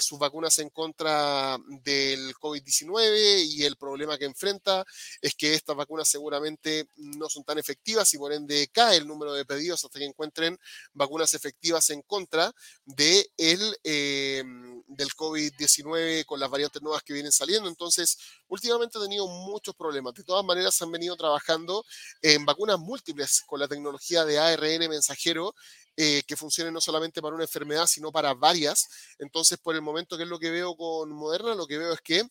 [SPEAKER 1] sus vacunas en contra del COVID-19 y el problema que enfrenta es que estas vacunas seguramente no son tan efectivas y por ende cae el número de pedidos hasta que encuentren vacunas efectivas en contra de el, eh, del COVID-19 con las variantes nuevas que vienen saliendo. Entonces, últimamente ha tenido muchos problemas. De todas maneras, han venido trabajando en vacunas múltiples con la tecnología de ARN mensajero eh, que funcione no solamente para una enfermedad, sino para varias. Entonces, por el momento, ¿qué es lo que veo con Moderna? Lo que veo es que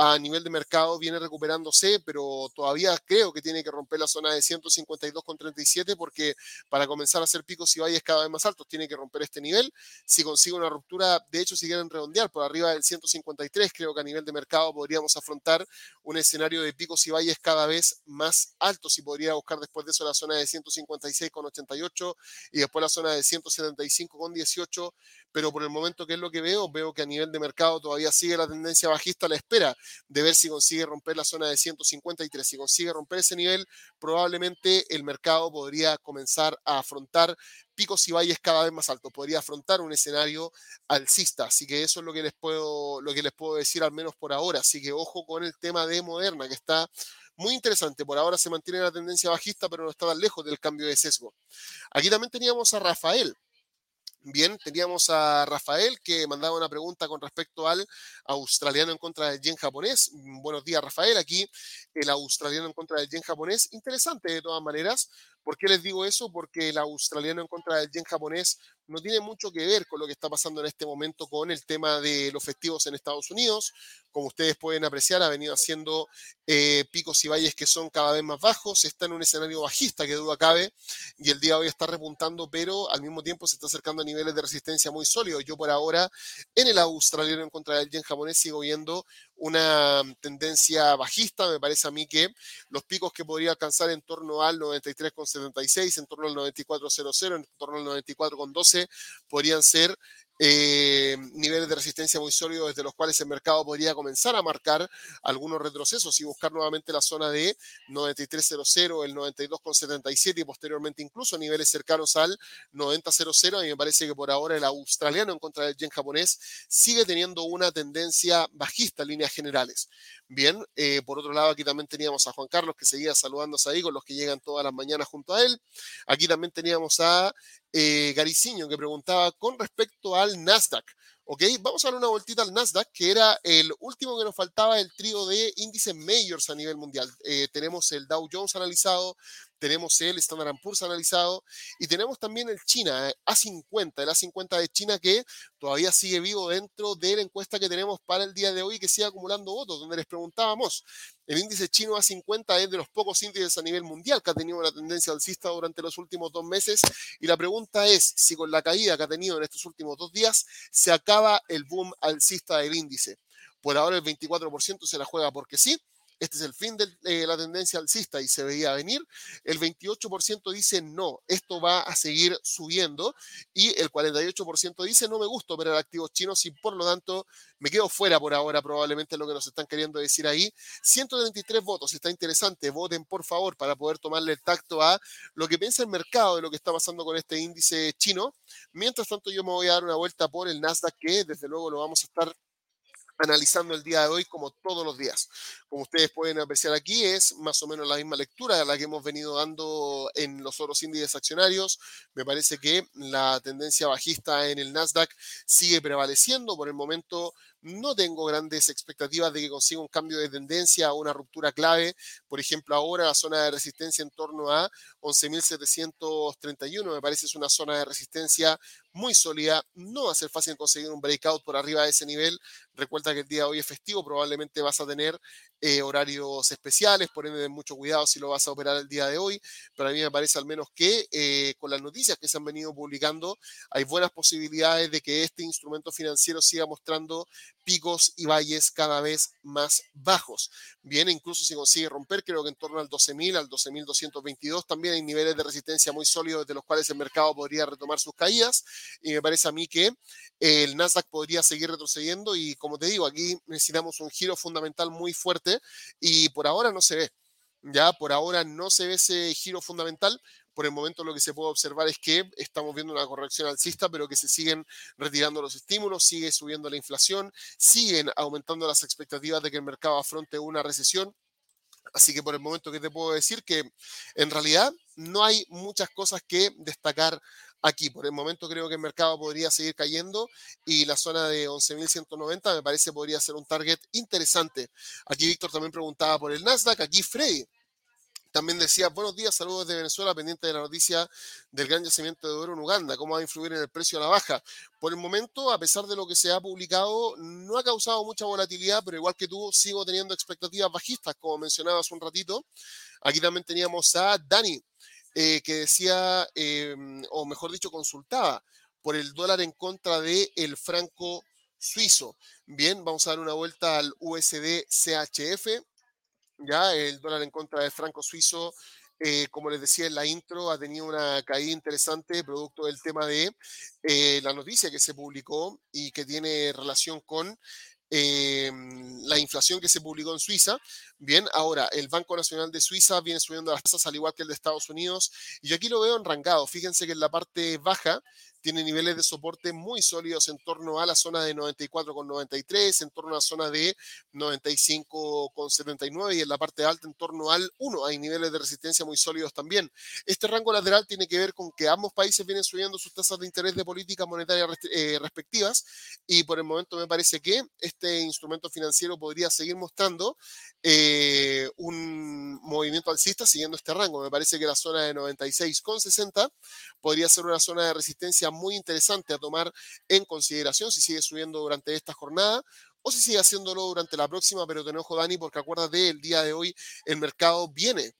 [SPEAKER 1] a nivel de mercado viene recuperándose, pero todavía creo que tiene que romper la zona de 152,37 porque para comenzar a hacer picos y valles cada vez más altos tiene que romper este nivel. Si consigue una ruptura, de hecho, si quieren redondear por arriba del 153, creo que a nivel de mercado podríamos afrontar un escenario de picos y valles cada vez más altos y podría buscar después de eso la zona de 156,88 y después la zona de 175,18 pero por el momento, ¿qué es lo que veo? Veo que a nivel de mercado todavía sigue la tendencia bajista la espera de ver si consigue romper la zona de 153. Si consigue romper ese nivel, probablemente el mercado podría comenzar a afrontar picos y valles cada vez más altos, podría afrontar un escenario alcista. Así que eso es lo que les puedo, lo que les puedo decir al menos por ahora. Así que ojo con el tema de Moderna, que está muy interesante. Por ahora se mantiene la tendencia bajista, pero no está tan lejos del cambio de sesgo. Aquí también teníamos a Rafael. Bien, teníamos a Rafael que mandaba una pregunta con respecto al australiano en contra del yen japonés. Mm, buenos días, Rafael. Aquí el australiano en contra del yen japonés. Interesante de todas maneras. ¿Por qué les digo eso? Porque el australiano en contra del yen japonés no tiene mucho que ver con lo que está pasando en este momento con el tema de los festivos en Estados Unidos. Como ustedes pueden apreciar, ha venido haciendo eh, picos y valles que son cada vez más bajos. Está en un escenario bajista, que duda cabe, y el día de hoy está repuntando, pero al mismo tiempo se está acercando a niveles de resistencia muy sólidos. Yo por ahora, en el australiano en contra del yen japonés, sigo viendo una tendencia bajista. Me parece a mí que los picos que podría alcanzar en torno al 93,76, en torno al 94,00, en torno al 94,12, podrían ser eh, niveles de resistencia muy sólidos desde los cuales el mercado podría comenzar a marcar algunos retrocesos y buscar nuevamente la zona de 93.00, el 92.77 y posteriormente incluso niveles cercanos al 90.00. A mí me parece que por ahora el australiano en contra del yen japonés sigue teniendo una tendencia bajista en líneas generales. Bien, eh, por otro lado, aquí también teníamos a Juan Carlos que seguía saludándose ahí con los que llegan todas las mañanas junto a él. Aquí también teníamos a eh, Gariciño que preguntaba con respecto al Nasdaq. Ok, vamos a dar una vueltita al Nasdaq, que era el último que nos faltaba el trío de índices majors a nivel mundial. Eh, tenemos el Dow Jones analizado, tenemos el Standard Poor's analizado y tenemos también el China, eh, A50, el A50 de China que todavía sigue vivo dentro de la encuesta que tenemos para el día de hoy que sigue acumulando votos, donde les preguntábamos, el índice chino A50 es de los pocos índices a nivel mundial que ha tenido una tendencia alcista durante los últimos dos meses y la pregunta es si con la caída que ha tenido en estos últimos dos días se acaba el boom alcista del índice. Por ahora el 24% se la juega porque sí, este es el fin de eh, la tendencia alcista y se veía venir, el 28% dice no, esto va a seguir subiendo y el 48% dice no me gusta operar activos chinos y por lo tanto me quedo fuera por ahora probablemente lo que nos están queriendo decir ahí. 133 votos, está interesante, voten por favor para poder tomarle el tacto a lo que piensa el mercado de lo que está pasando con este índice chino. Mientras tanto yo me voy a dar una vuelta por el Nasdaq que desde luego lo vamos a estar analizando el día de hoy como todos los días. Como ustedes pueden apreciar aquí, es más o menos la misma lectura de la que hemos venido dando en los otros índices accionarios. Me parece que la tendencia bajista en el Nasdaq sigue prevaleciendo. Por el momento no tengo grandes expectativas de que consiga un cambio de tendencia o una ruptura clave. Por ejemplo, ahora la zona de resistencia en torno a 11.731 me parece es una zona de resistencia muy sólida. No va a ser fácil conseguir un breakout por arriba de ese nivel. Recuerda que el día de hoy es festivo, probablemente vas a tener eh, horarios especiales, por ende, mucho cuidado si lo vas a operar el día de hoy. Pero a mí me parece al menos que eh, con las noticias que se han venido publicando, hay buenas posibilidades de que este instrumento financiero siga mostrando picos y valles cada vez más bajos. Bien, incluso si consigue romper, creo que en torno al 12.000, al 12.222, también hay niveles de resistencia muy sólidos desde los cuales el mercado podría retomar sus caídas. Y me parece a mí que el Nasdaq podría seguir retrocediendo y como te digo, aquí necesitamos un giro fundamental muy fuerte y por ahora no se ve. Ya por ahora no se ve ese giro fundamental. Por el momento lo que se puede observar es que estamos viendo una corrección alcista, pero que se siguen retirando los estímulos, sigue subiendo la inflación, siguen aumentando las expectativas de que el mercado afronte una recesión. Así que por el momento que te puedo decir que en realidad no hay muchas cosas que destacar aquí. Por el momento creo que el mercado podría seguir cayendo y la zona de 11.190 me parece podría ser un target interesante. Aquí Víctor también preguntaba por el Nasdaq, aquí Freddy. También decía, buenos días, saludos de Venezuela, pendiente de la noticia del gran yacimiento de oro en Uganda, cómo va a influir en el precio a la baja. Por el momento, a pesar de lo que se ha publicado, no ha causado mucha volatilidad, pero igual que tú, sigo teniendo expectativas bajistas, como mencionaba hace un ratito. Aquí también teníamos a Dani, eh, que decía, em, o mejor dicho, consultaba por el dólar en contra del el franco suizo. Bien, vamos a dar una vuelta al USD CHF. Ya, el dólar en contra del franco suizo, eh, como les decía en la intro, ha tenido una caída interesante producto del tema de eh, la noticia que se publicó y que tiene relación con Em, la inflación que se publicó en Suiza. Bien, ahora el Banco Nacional de Suiza viene subiendo las tasas al igual que el de Estados Unidos y yo aquí lo veo enrangado. Fíjense que en la parte baja tiene niveles de soporte muy sólidos en torno a la zona de 94,93, en torno a la zona de 95,79 y en la parte alta en torno al 1. Hay niveles de resistencia muy sólidos también. Este rango lateral tiene que ver con que ambos países vienen subiendo sus tasas de interés de política monetaria eh, respectivas y por el momento me parece que este instrumento financiero podría seguir mostrando eh, un movimiento alcista siguiendo este rango. Me parece que la zona de 96,60 podría ser una zona de resistencia muy interesante a tomar en consideración si sigue subiendo durante esta jornada o si sigue haciéndolo durante la próxima, pero te enojo, Dani, porque acuérdate, el día de hoy el mercado viene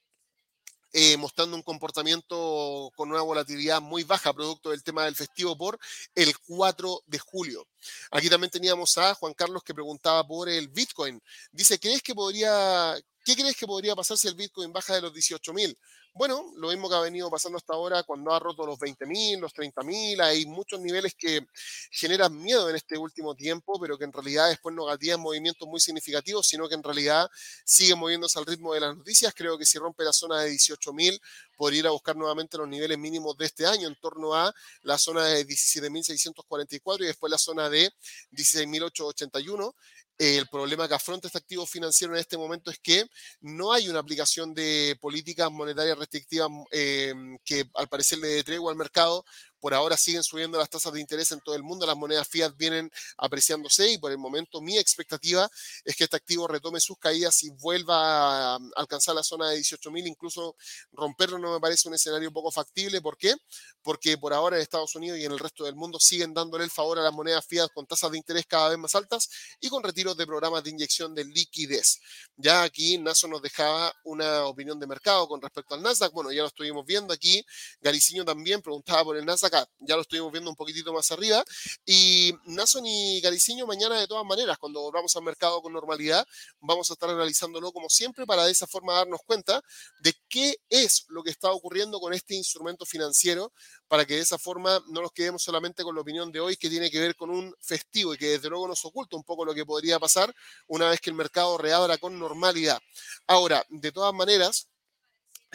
[SPEAKER 1] eh, mostrando un comportamiento con una volatilidad muy baja, producto del tema del festivo por el 4 de julio. Aquí también teníamos a Juan Carlos que preguntaba por el Bitcoin. Dice, ¿crees que podría, ¿qué crees que podría pasar si el Bitcoin baja de los 18.000? Bueno, lo mismo que ha venido pasando hasta ahora cuando ha roto los 20.000, los 30.000, hay muchos niveles que generan miedo en este último tiempo, pero que en realidad después no gatillan movimientos muy significativos, sino que en realidad siguen moviéndose al ritmo de las noticias. Creo que si rompe la zona de 18.000, podría ir a buscar nuevamente los niveles mínimos de este año, en torno a la zona de 17.644 y después la zona de 16.881 el problema que afronta este activo financiero en este momento es que no hay una aplicación de políticas monetarias restrictivas eh, que al parecer le dé al mercado por ahora siguen subiendo las tasas de interés en todo el mundo, las monedas fiat vienen apreciándose y por el momento mi expectativa es que este activo retome sus caídas y vuelva a alcanzar la zona de 18.000, incluso romperlo no me parece un escenario poco factible. ¿Por qué? Porque por ahora en Estados Unidos y en el resto del mundo siguen dándole el favor a las monedas fiat con tasas de interés cada vez más altas y con retiros de programas de inyección de liquidez. Ya aquí Naso nos dejaba una opinión de mercado con respecto al Nasdaq. Bueno, ya lo estuvimos viendo aquí. Gariciño también preguntaba por el Nasdaq acá. Ya lo estuvimos viendo un poquitito más arriba. Y Nason y Gariciño mañana de todas maneras, cuando volvamos al mercado con normalidad, vamos a estar analizándolo como siempre para de esa forma darnos cuenta de qué es lo que está ocurriendo con este instrumento financiero para que de esa forma no nos quedemos solamente con la opinión de hoy que tiene que ver con un festivo y que desde luego nos oculta un poco lo que podría pasar una vez que el mercado reabra con normalidad. Ahora, de todas maneras,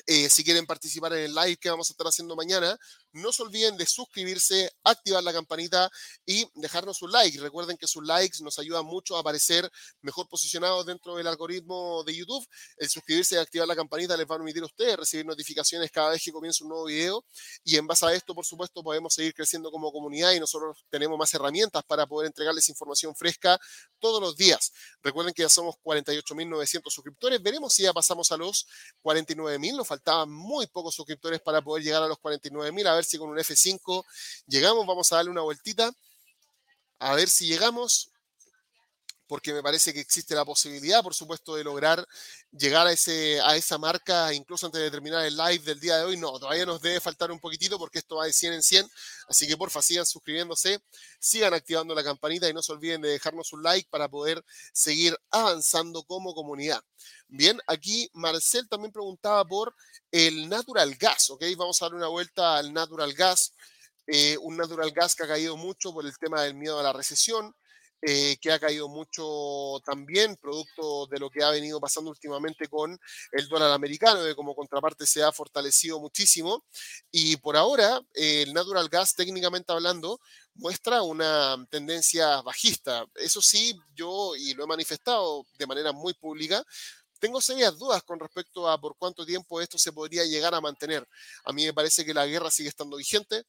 [SPEAKER 1] eh, si quieren participar en el live que vamos a estar haciendo mañana, no se olviden de suscribirse, activar la campanita y dejarnos un like. Recuerden que sus likes nos ayudan mucho a aparecer mejor posicionados dentro del algoritmo de YouTube. El suscribirse y activar la campanita les va a permitir a ustedes recibir notificaciones cada vez que comienza un nuevo video. Y en base a esto, por supuesto, podemos seguir creciendo como comunidad y nosotros tenemos más herramientas para poder entregarles información fresca todos los días. Recuerden que ya somos 48.900 suscriptores. Veremos si ya pasamos a los 49.000. Nos faltaban muy pocos suscriptores para poder llegar a los 49.000. A ver si con un F5 llegamos. Vamos a darle una vueltita. A ver si llegamos porque me parece que existe la posibilidad, por supuesto, de lograr llegar a, ese, a esa marca incluso antes de terminar el live del día de hoy. No, todavía nos debe faltar un poquitito porque esto va de 100 en 100. Así que porfa, sigan suscribiéndose, sigan activando la campanita y no se olviden de dejarnos un like para poder seguir avanzando como comunidad. Bien, aquí Marcel también preguntaba por el natural gas, ¿ok? Vamos a dar una vuelta al natural gas. Eh, un natural gas que ha caído mucho por el tema del miedo a la recesión. Eh, que ha caído mucho también, producto de lo que ha venido pasando últimamente con el dólar americano, que como contraparte se ha fortalecido muchísimo. Y por ahora, el natural gas, técnicamente hablando, muestra una tendencia bajista. Eso sí, yo, y lo he manifestado de manera muy pública, tengo serias dudas con respecto a por cuánto tiempo esto se podría llegar a mantener. A mí me parece que la guerra sigue estando vigente,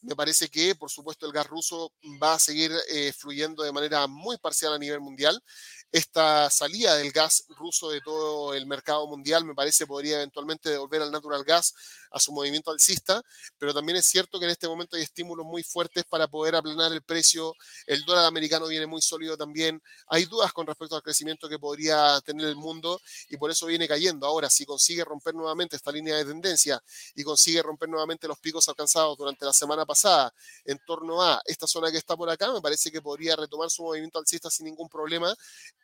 [SPEAKER 1] me parece que, por supuesto, el gas ruso va a seguir eh, fluyendo de manera muy parcial a nivel mundial. Esta salida del gas ruso de todo el mercado mundial me parece podría eventualmente devolver al natural gas a su movimiento alcista, pero también es cierto que en este momento hay estímulos muy fuertes para poder aplanar el precio. El dólar americano viene muy sólido también. Hay dudas con respecto al crecimiento que podría tener el mundo y por eso viene cayendo. Ahora, si consigue romper nuevamente esta línea de tendencia y consigue romper nuevamente los picos alcanzados durante la semana pasada en torno a esta zona que está por acá, me parece que podría retomar su movimiento alcista sin ningún problema.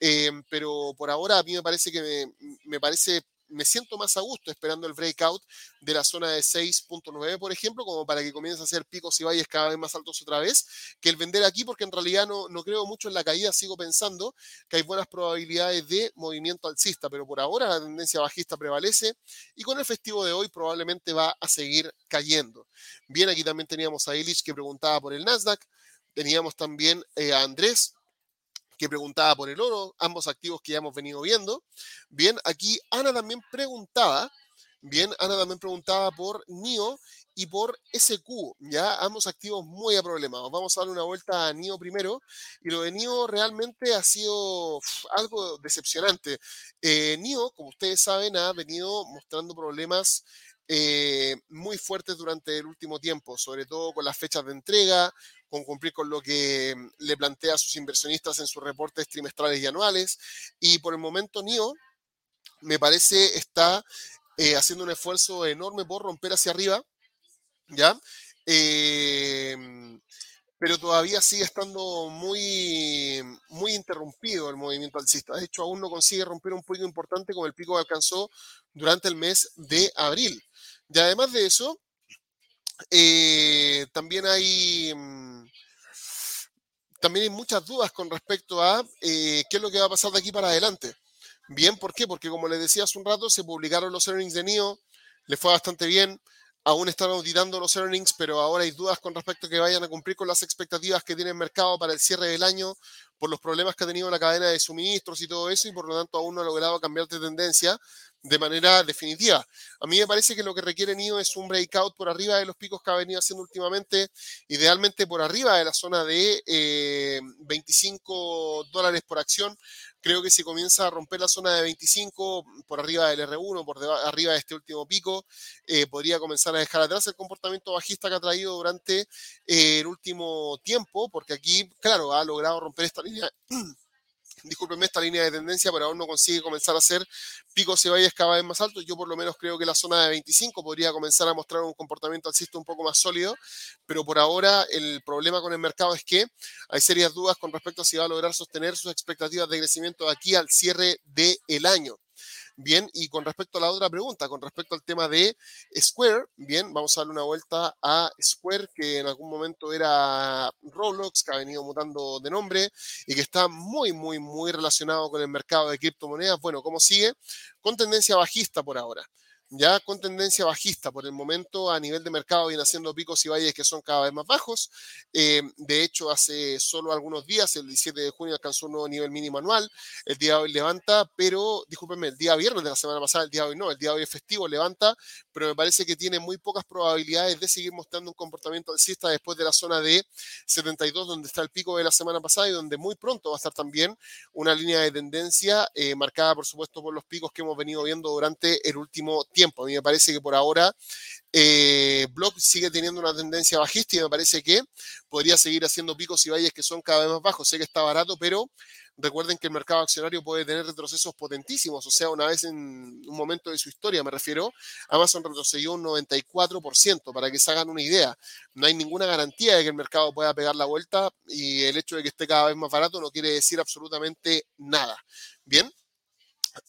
[SPEAKER 1] Eh, pero por ahora a mí me parece que me, parece me siento más a gusto esperando el breakout de la zona de 6.9, por ejemplo, como para que comience a hacer picos y valles cada vez más altos otra vez, que el vender aquí, porque en realidad no, no creo mucho en la caída, sigo pensando que hay buenas probabilidades de movimiento alcista, pero por ahora la tendencia bajista prevalece y con el festivo de hoy probablemente va a seguir cayendo. Bien, aquí también teníamos a Illich que preguntaba por el Nasdaq, teníamos también eh, a Andrés que preguntaba por el oro, ambos activos que ya hemos venido viendo. Bien, aquí Ana también preguntaba, bien, Ana también preguntaba por NIO y por SQ, ya ambos activos muy aproblemados. Vamos a darle una vuelta a NIO primero, y lo de NIO realmente ha sido algo decepcionante. Eh, NIO, como ustedes saben, ha venido mostrando problemas eh, muy fuertes durante el último tiempo, sobre todo con las fechas de entrega, con cumplir con lo que mm, le plantea a sus inversionistas en sus reportes trimestrales y anuales. Y por el momento NIO, me parece, está eh, haciendo un esfuerzo enorme por romper hacia arriba, ¿ya? Eh, pero todavía sigue estando muy, muy interrumpido el movimiento alcista. De hecho, aún no consigue romper un pico importante como el pico que alcanzó durante el mes de abril. Y además de eso, eh, también hay... También hay muchas dudas con respecto a eh, qué es lo que va a pasar de aquí para adelante. Bien, ¿por qué? Porque como les decía hace un rato, se publicaron los earnings de NIO, le fue bastante bien, aún están auditando los earnings, pero ahora hay dudas con respecto a que vayan a cumplir con las expectativas que tiene el mercado para el cierre del año por los problemas que ha tenido la cadena de suministros y todo eso, y por lo tanto aún no ha logrado cambiar de tendencia de manera definitiva. A mí me parece que lo que requiere NIO es un breakout por arriba de los picos que ha venido haciendo últimamente, idealmente por arriba de la zona de 25 eh, dólares por acción. Creo que si comienza a romper la zona de 25 por arriba del R1, por arriba de este último pico, eh, podría comenzar a dejar atrás el comportamiento bajista que ha traído durante eh, el último tiempo, porque aquí, claro, ha logrado romper esta línea *clears throat* discúlpenme, esta línea de tendencia, pero aún no consigue comenzar a hacer picos y valles cada vez más altos. Yo por lo menos creo que la zona de 25 podría comenzar a mostrar un comportamiento alcista un poco más sólido, pero por ahora el problema con el mercado es que hay serias dudas con respecto a si va a lograr sostener sus expectativas de crecimiento de aquí al cierre del año. Bien, y con respecto a la otra pregunta, con respecto al tema de Square, bien, vamos a darle una vuelta a Square, que en algún momento era Roblox, que ha venido mutando de nombre y que está muy, muy, muy relacionado con el mercado de criptomonedas. Bueno, ¿cómo sigue? Con tendencia bajista por ahora ya con tendencia bajista por el momento a nivel de mercado viene haciendo picos y valles que son cada vez más bajos. Eh, de hecho, hace solo algunos días, el 17 de junio alcanzó un nuevo nivel mínimo anual, el día de hoy levanta, pero discúlpenme, el día viernes de la semana pasada, el día de hoy no, el día de hoy es festivo, levanta, pero me parece que tiene muy pocas probabilidades de seguir mostrando un comportamiento alcista después de la zona de 72, donde está el pico de la semana pasada y donde muy pronto va a estar también una línea de tendencia eh, marcada, por supuesto, por los picos que hemos venido viendo durante el último tiempo. A mí me parece que por ahora eh, Block sigue teniendo una tendencia bajista y me parece que podría seguir haciendo picos y valles que son cada vez más bajos. Sé que está barato, pero recuerden que el mercado accionario puede tener retrocesos potentísimos. O sea, una vez en un momento de su historia, me refiero, Amazon retrocedió un 94%, para que se hagan una idea. No hay ninguna garantía de que el mercado pueda pegar la vuelta y el hecho de que esté cada vez más barato no quiere decir absolutamente nada. Bien.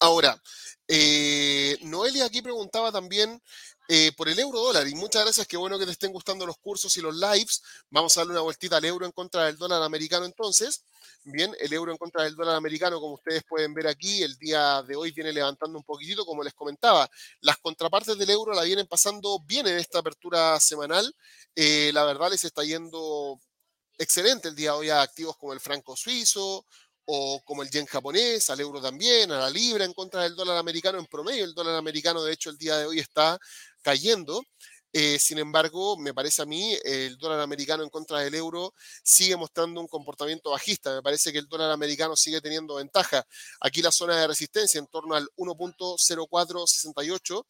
[SPEAKER 1] Ahora, eh, Noelia aquí preguntaba también eh, por el euro dólar y muchas gracias, qué bueno que te estén gustando los cursos y los lives. Vamos a darle una vueltita al euro en contra del dólar americano entonces. Bien, el euro en contra del dólar americano, como ustedes pueden ver aquí, el día de hoy viene levantando un poquitito, como les comentaba. Las contrapartes del euro la vienen pasando bien en esta apertura semanal. Eh, la verdad les está yendo excelente el día de hoy a activos como el franco suizo, o como el yen japonés, al euro también, a la libra en contra del dólar americano en promedio. El dólar americano, de hecho, el día de hoy está cayendo. Eh, sin embargo, me parece a mí, el dólar americano en contra del euro sigue mostrando un comportamiento bajista. Me parece que el dólar americano sigue teniendo ventaja. Aquí la zona de resistencia en torno al 1.0468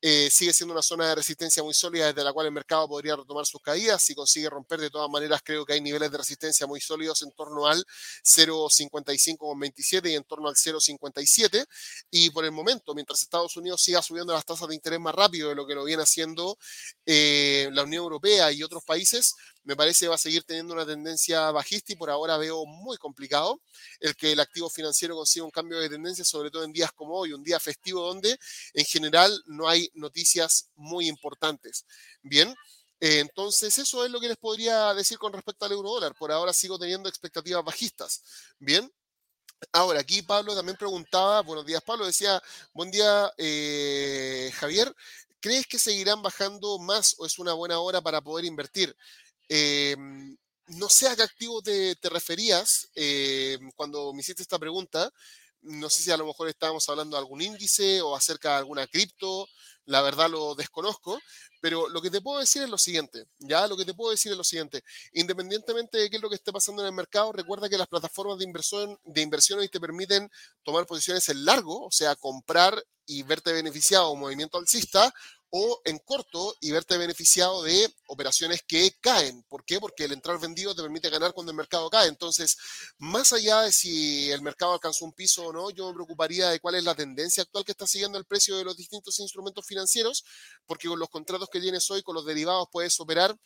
[SPEAKER 1] eh, sigue siendo una zona de resistencia muy sólida desde la cual el mercado podría retomar sus caídas. Si consigue romper, de todas maneras, creo que hay niveles de resistencia muy sólidos en torno al 0.5527 y en torno al 0.57. Y por el momento, mientras Estados Unidos siga subiendo las tasas de interés más rápido de lo que lo viene haciendo eh, la Unión Europea y otros países, me parece va a seguir teniendo una tendencia bajista y por ahora veo muy complicado el que el activo financiero consiga un cambio de tendencia, sobre todo en días como hoy, un día festivo donde en general no hay noticias muy importantes. Bien. Eh, entonces, eso es lo que les podría decir con respecto al euro dólar. Por ahora sigo teniendo expectativas bajistas. Bien. Ahora, aquí Pablo también preguntaba, buenos días Pablo, decía, buen día eh, Javier, ¿crees que seguirán bajando más o es una buena hora para poder invertir? Em, no sé a qué activo te, referías em, cuando me hiciste esta pregunta. No sé si a lo mejor estábamos hablando de algún índice o acerca de alguna cripto. La verdad lo desconozco. Pero lo que te puedo decir es lo siguiente. Ya lo que te puedo decir es lo siguiente. Independientemente de qué es lo que esté pasando en el mercado, recuerda que las plataformas de inversión, de inversión hoy te permiten tomar posiciones en largo, o sea, comprar y verte beneficiado un movimiento alcista o en corto y verte beneficiado de operaciones que caen. ¿Por qué? Porque el entrar vendido te permite ganar cuando el mercado cae. Entonces, más allá de si el mercado alcanzó un piso o no, yo me preocuparía de cuál es la tendencia actual que está siguiendo el precio de los distintos instrumentos financieros, porque con los contratos que tienes hoy, con los derivados, puedes operar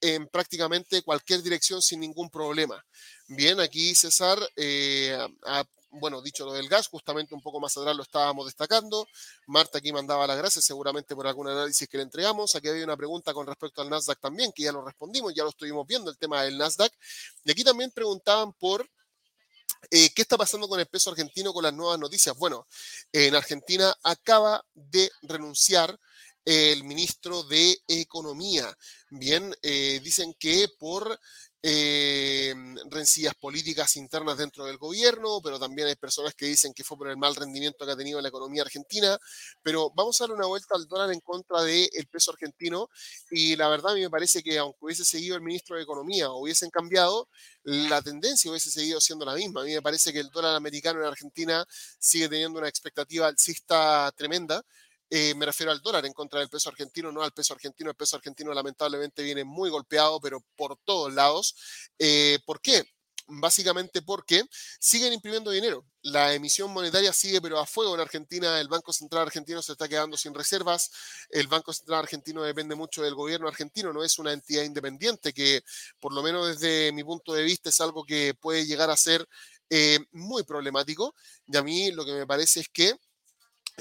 [SPEAKER 1] en prácticamente cualquier dirección sin ningún problema. Bien, aquí César eh, bueno, dicho lo del gas, justamente un poco más atrás lo estábamos destacando. Marta aquí mandaba las gracias seguramente por algún análisis que le entregamos. Aquí había una pregunta con respecto al Nasdaq también, que ya lo respondimos, ya lo estuvimos viendo, el tema del Nasdaq. Y aquí también preguntaban por eh, ¿Qué está pasando con el peso argentino con las nuevas noticias? Bueno, en Argentina acaba de renunciar el ministro de Economía. Bien, eh, dicen que por eh, rencillas políticas internas dentro del gobierno, pero también hay personas que dicen que fue por el mal rendimiento que ha tenido la economía argentina. Pero vamos a dar una vuelta al dólar en contra del peso argentino y la verdad a mí me parece que aunque hubiese seguido el ministro de Economía o hubiesen cambiado, la tendencia hubiese seguido siendo la misma. A mí me parece que el dólar americano en Argentina sigue teniendo una expectativa alcista tremenda. Eh, me refiero al dólar en contra del peso argentino, no al peso argentino. El peso argentino lamentablemente viene muy golpeado, pero por todos lados. Eh, ¿Por qué? Básicamente porque siguen imprimiendo dinero. La emisión monetaria sigue pero a fuego en Argentina. El Banco Central argentino se está quedando sin reservas. El Banco Central argentino depende mucho del gobierno argentino. No es una entidad independiente que, por lo menos desde mi punto de vista, es algo que puede llegar a ser eh, muy problemático. Y a mí lo que me parece es que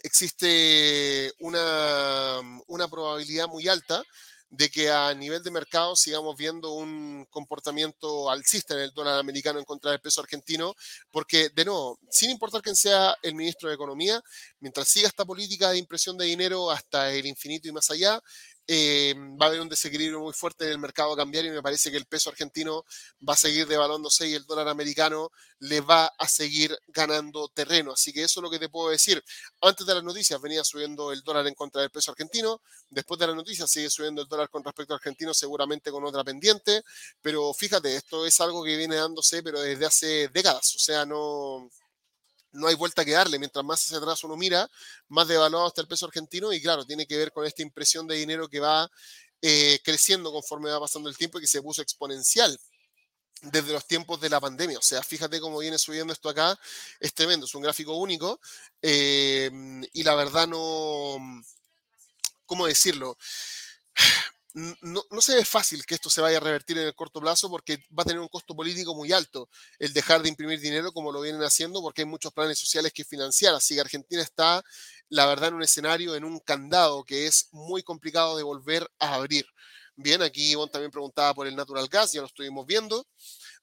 [SPEAKER 1] existe una, una probabilidad muy alta de que a nivel de mercado sigamos viendo un comportamiento alcista en el dólar americano en contra del peso argentino, porque de nuevo, sin importar quién sea el ministro de Economía, mientras siga esta política de impresión de dinero hasta el infinito y más allá, eh, va a haber un desequilibrio muy fuerte en el mercado cambiario y me parece que el peso argentino va a seguir devaluándose y el dólar americano le va a seguir ganando terreno. Así que eso es lo que te puedo decir. Antes de las noticias venía subiendo el dólar en contra del peso argentino, después de las noticias sigue subiendo el dólar con respecto al argentino, seguramente con otra pendiente, pero fíjate, esto es algo que viene dándose pero desde hace décadas, o sea, no no hay vuelta que darle. Mientras más hacia atrás uno mira, más devaluado está el peso argentino y claro, tiene que ver con esta impresión de dinero que va eh, creciendo conforme va pasando el tiempo y que se puso exponencial desde los tiempos de la pandemia. O sea, fíjate cómo viene subiendo esto acá. Es tremendo, es un gráfico único. Eh, y la verdad no... ¿Cómo decirlo? No, se ve fácil que esto se vaya a revertir en el corto plazo porque va a tener un costo político muy alto el dejar de imprimir dinero como lo vienen haciendo porque hay muchos planes sociales que financiar. Así que Argentina está, la verdad, en un escenario, en un candado que es muy complicado de volver a abrir. Bien, aquí Ivonne también preguntaba por el natural gas, ya lo estuvimos viendo.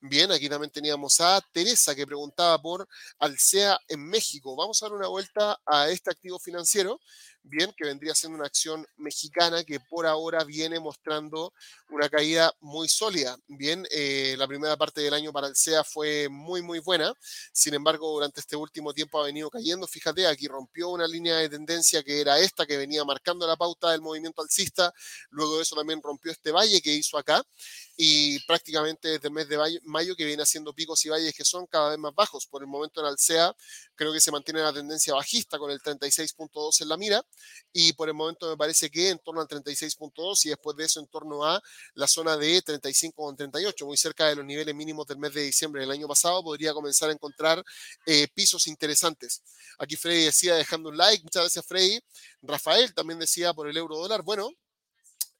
[SPEAKER 1] Bien, aquí también teníamos a Teresa que preguntaba por Alsea en México. Vamos a dar una vuelta a este activo financiero bien, que vendría siendo una acción mexicana que por ahora viene mostrando una caída muy sólida. Bien, eh, la primera parte del año para el SEA fue muy, muy buena. Sin embargo, durante este último tiempo ha venido cayendo. Fíjate, aquí rompió una línea de tendencia que era esta, que venía marcando la pauta del movimiento alcista. Luego de eso también rompió este valle que hizo acá y prácticamente desde el mes de mayo que viene haciendo picos y valles que son cada vez más bajos. Por el momento en Alsea creo que se mantiene la tendencia bajista con el 36.2 en la mira y por el momento me parece que en torno al 36.2 y después de eso en torno a la zona de 35.38, muy cerca de los niveles mínimos del mes de diciembre del año pasado, podría comenzar a encontrar eh, pisos interesantes. Aquí Freddy decía dejando un like, muchas gracias Freddy. Rafael también decía por el euro dólar, bueno,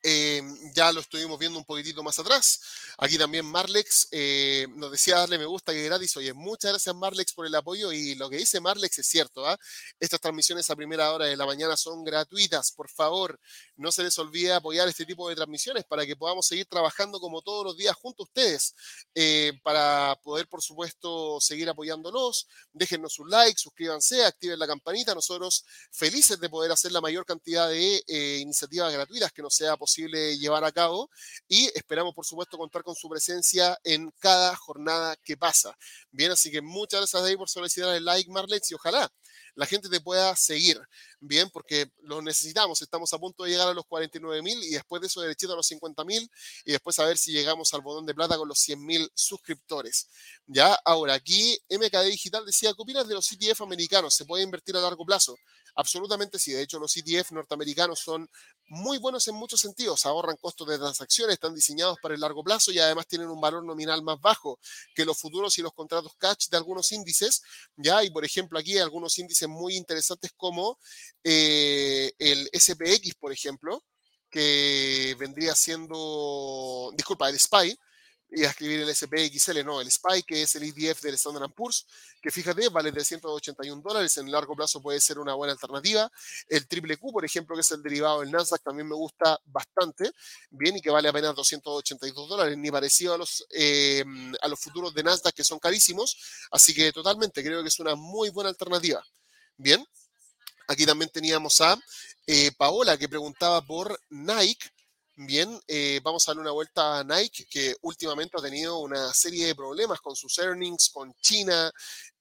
[SPEAKER 1] eh, ya lo estuvimos viendo un poquitito más atrás. Aquí también Marlex eh, nos decía darle me gusta que gratis. Oye, muchas gracias Marlex por el apoyo y lo que dice Marlex es cierto. ¿ah? Estas transmisiones a primera hora de la mañana son gratuitas. Por favor, no se les olvide apoyar este tipo de transmisiones para que podamos seguir trabajando como todos los días junto a ustedes. Eh, para poder, por supuesto, seguir apoyándonos. Déjennos un like, suscríbanse, activen la campanita. Nosotros felices de poder hacer la mayor cantidad de iniciativas gratuitas que nos sea posible posible llevar a cabo y esperamos, por supuesto, contar con su presencia en cada jornada que pasa. Bien, así que muchas gracias ahí por solicitar el like, Marlex, y ojalá la gente te pueda seguir, bien, porque lo necesitamos. Estamos a punto de llegar a los 49 mil y después de eso derechito a los 50 mil y después a ver si llegamos al botón de plata con los 100 mil suscriptores. Ya, ahora aquí MKD Digital decía, ¿qué opinas de los ETF americanos? ¿Se puede invertir a largo plazo? Absolutamente sí. De hecho, los ETF norteamericanos son muy buenos en muchos sentidos. Ahorran costos de transacciones, están diseñados para el largo plazo y además tienen un valor nominal más bajo que los futuros y los contratos cash de algunos índices. Ya, y por ejemplo, aquí hay algunos índices muy interesantes como eh, el SPX, por ejemplo, que vendría siendo, disculpa, el SPY, y a escribir el SPXL, no, el SPY, que es el ETF del Standard Poor's, que fíjate, vale 381 dólares, en largo plazo puede ser una buena alternativa. El triple Q, por ejemplo, que es el derivado del Nasdaq, también me gusta bastante, bien, y que vale apenas 282 dólares, ni parecido a los, eh, a los futuros de Nasdaq, que son carísimos, así que totalmente creo que es una muy buena alternativa. Bien, aquí también teníamos a eh, Paola, que preguntaba por Nike, Bien, eh, vamos a darle una vuelta a Nike, que últimamente ha tenido una serie de problemas con sus earnings, con China,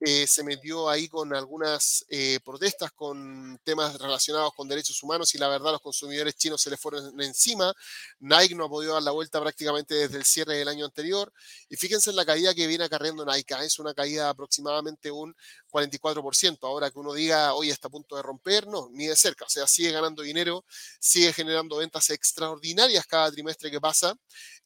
[SPEAKER 1] eh, se metió ahí con algunas eh, protestas con temas relacionados con derechos humanos y la verdad los consumidores chinos se les fueron encima. Nike no ha podido dar la vuelta prácticamente desde el cierre del año anterior. Y fíjense en la caída que viene acarreando Nike, ¿eh? es una caída de aproximadamente un 44%. Ahora que uno diga, hoy está a punto de romper, no, ni de cerca. O sea, sigue ganando dinero, sigue generando ventas extraordinarias cada trimestre que pasa.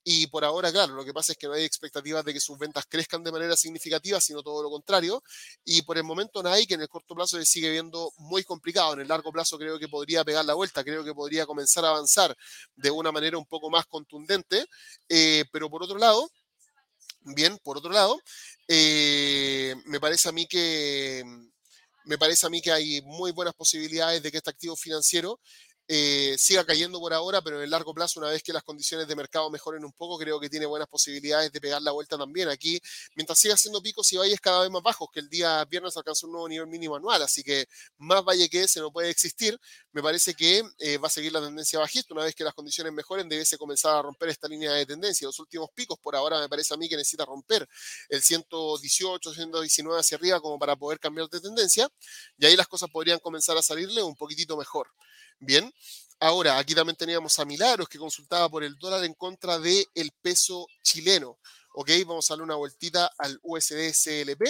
[SPEAKER 1] Y por ahora, claro, lo que pasa es que no hay expectativas de que sus ventas crezcan de manera significativa, sino todo lo contrario. Y por el momento Nike en el corto plazo se sigue viendo muy complicado. En el largo plazo creo que podría pegar la vuelta, creo que podría comenzar a avanzar de una manera un poco más contundente. Eh, pero por otro lado, bien, por otro lado, eh, me parece a mí que me parece a mí que hay muy buenas posibilidades de que este activo financiero eh, siga cayendo por ahora, pero en el largo plazo, una vez que las condiciones de mercado mejoren un poco, creo que tiene buenas posibilidades de pegar la vuelta también. Aquí, mientras siga haciendo picos y valles cada vez más bajos, que el día viernes alcanzó un nuevo nivel mínimo anual, así que más valle que ese no puede existir, me parece que eh, va a seguir la tendencia bajista. Una vez que las condiciones mejoren, debe comenzar a romper esta línea de tendencia. Los últimos picos, por ahora, me parece a mí que necesita romper el 118, 119 hacia arriba como para poder cambiar de tendencia, y ahí las cosas podrían comenzar a salirle un poquitito mejor. Bien, ahora aquí también teníamos a Milagros que consultaba por el dólar en contra del el peso chileno. Ok, vamos a darle una vueltita al USD CLP.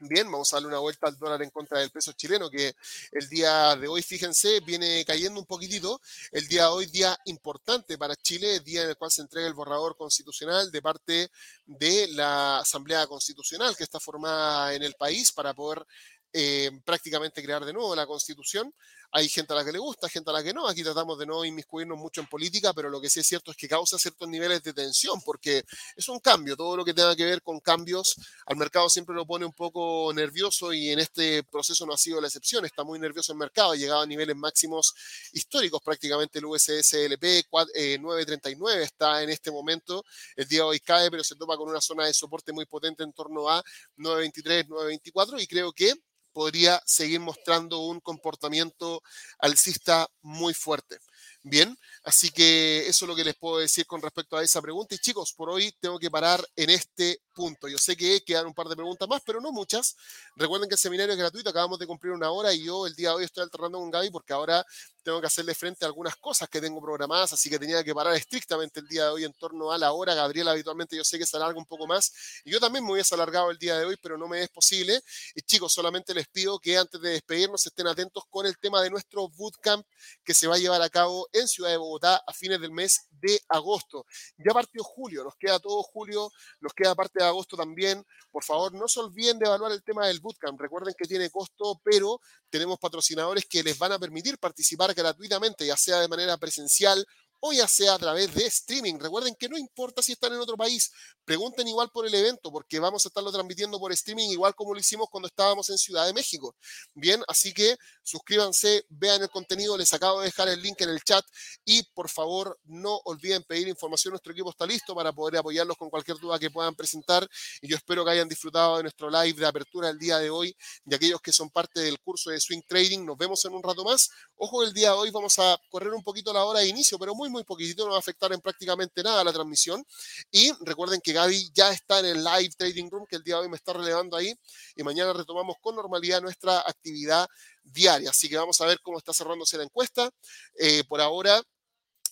[SPEAKER 1] Bien, vamos a darle una vuelta al dólar en contra del peso chileno, que el día de hoy, fíjense, viene cayendo un poquitito. El día de hoy, día importante para Chile, día en el cual se entrega el borrador constitucional de parte de la Asamblea Constitucional que está formada en el país para poder eh, prácticamente crear de nuevo la constitución. Hay gente a la que le gusta, gente a la que no. Aquí tratamos de no inmiscuirnos mucho en política, pero lo que sí es cierto es que causa ciertos niveles de tensión, porque es un cambio. Todo lo que tenga que ver con cambios al mercado siempre lo pone un poco nervioso y en este proceso no ha sido la excepción. Está muy nervioso el mercado, ha llegado a niveles máximos históricos prácticamente. El USSLP 939 está en este momento. El día de hoy cae, pero se topa con una zona de soporte muy potente en torno a 923, 924 y creo que podría seguir mostrando un comportamiento alcista muy fuerte. Bien, así que eso es lo que les puedo decir con respecto a esa pregunta. Y chicos, por hoy tengo que parar en este punto. Yo sé que quedan un par de preguntas más, pero no muchas. Recuerden que el seminario es gratuito, acabamos de cumplir una hora y yo el día de hoy estoy alternando con Gaby porque ahora tengo que hacerle frente a algunas cosas que tengo programadas, así que tenía que parar estrictamente el día de hoy en torno a la hora. Gabriel habitualmente yo sé que se alarga un poco más y yo también me hubiese alargado el día de hoy, pero no me es posible. Y chicos, solamente les pido que antes de despedirnos estén atentos con el tema de nuestro bootcamp que se va a llevar a cabo en Ciudad de Bogotá a fines del mes de agosto. Ya partió julio, nos queda todo julio, nos queda parte de agosto también. Por favor, no se olviden de evaluar el tema del bootcamp. Recuerden que tiene costo, pero tenemos patrocinadores que les van a permitir participar gratuitamente, ya sea de manera presencial o ya sea a través de streaming. Recuerden que no importa si están en otro país, pregunten igual por el evento, porque vamos a estarlo transmitiendo por streaming, igual como lo hicimos cuando estábamos en Ciudad de México. Bien, así que suscríbanse, vean el contenido, les acabo de dejar el link en el chat y por favor no olviden pedir información. Nuestro equipo está listo para poder apoyarlos con cualquier duda que puedan presentar y yo espero que hayan disfrutado de nuestro live de apertura el día de hoy y aquellos que son parte del curso de Swing Trading. Nos vemos en un rato más. Ojo, el día de hoy vamos a correr un poquito la hora de inicio, pero muy muy, poquitito, no va a afectar en prácticamente nada la transmisión. Y recuerden que Gaby ya está en el live trading room, que el día de hoy me está relevando ahí, y mañana retomamos con normalidad nuestra actividad diaria. Así que vamos a ver cómo está cerrándose la encuesta. Eh, por ahora,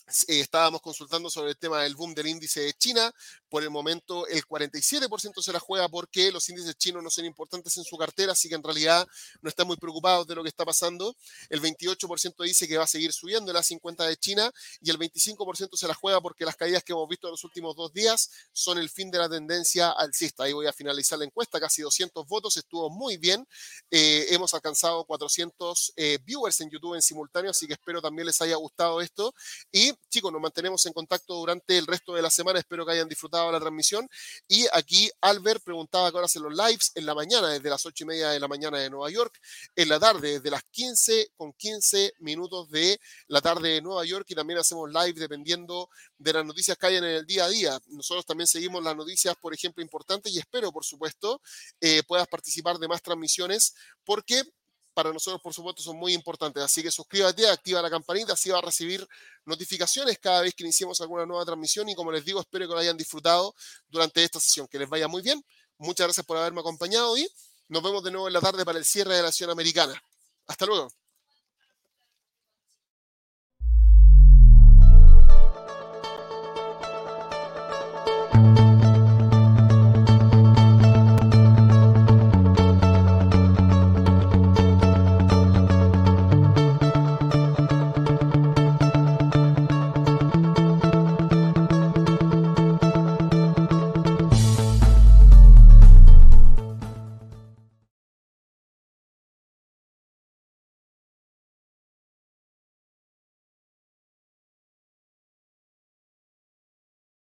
[SPEAKER 1] eh, estábamos consultando sobre el tema del boom del índice de China. Por el momento, el 47% se la juega porque los índices chinos no son importantes en su cartera, así que en realidad no están muy preocupados de lo que está pasando. El 28% dice que va a seguir subiendo el A50 de China y el 25% se la juega porque las caídas que hemos visto en los últimos dos días son el fin de la tendencia alcista. Ahí voy a finalizar la encuesta, casi 200 votos, estuvo muy bien. Eh, hemos alcanzado 400 eh, viewers en YouTube en simultáneo, así que espero también les haya gustado esto. Y chicos, nos mantenemos en contacto durante el resto de la semana. Espero que hayan disfrutado la transmisión. Y aquí Albert preguntaba qué hora hacen los lives en la mañana, desde las 8 y media de la mañana de Nueva York, en la tarde, desde las 15 con 15 minutos de la tarde de Nueva York. Y también hacemos live dependiendo de las noticias que hayan en el día a día. Nosotros también seguimos las noticias, por ejemplo, importantes y espero, por supuesto, eh, puedas participar de más transmisiones porque para nosotros, por supuesto, son muy importantes. Así que suscríbete, activa la campanita, así va a recibir notificaciones cada vez que iniciemos alguna nueva transmisión. Y como les digo, espero que lo hayan disfrutado durante esta sesión. Que les vaya muy bien. Muchas gracias por haberme acompañado y nos vemos de nuevo en la tarde para el cierre de la acción americana. Hasta luego.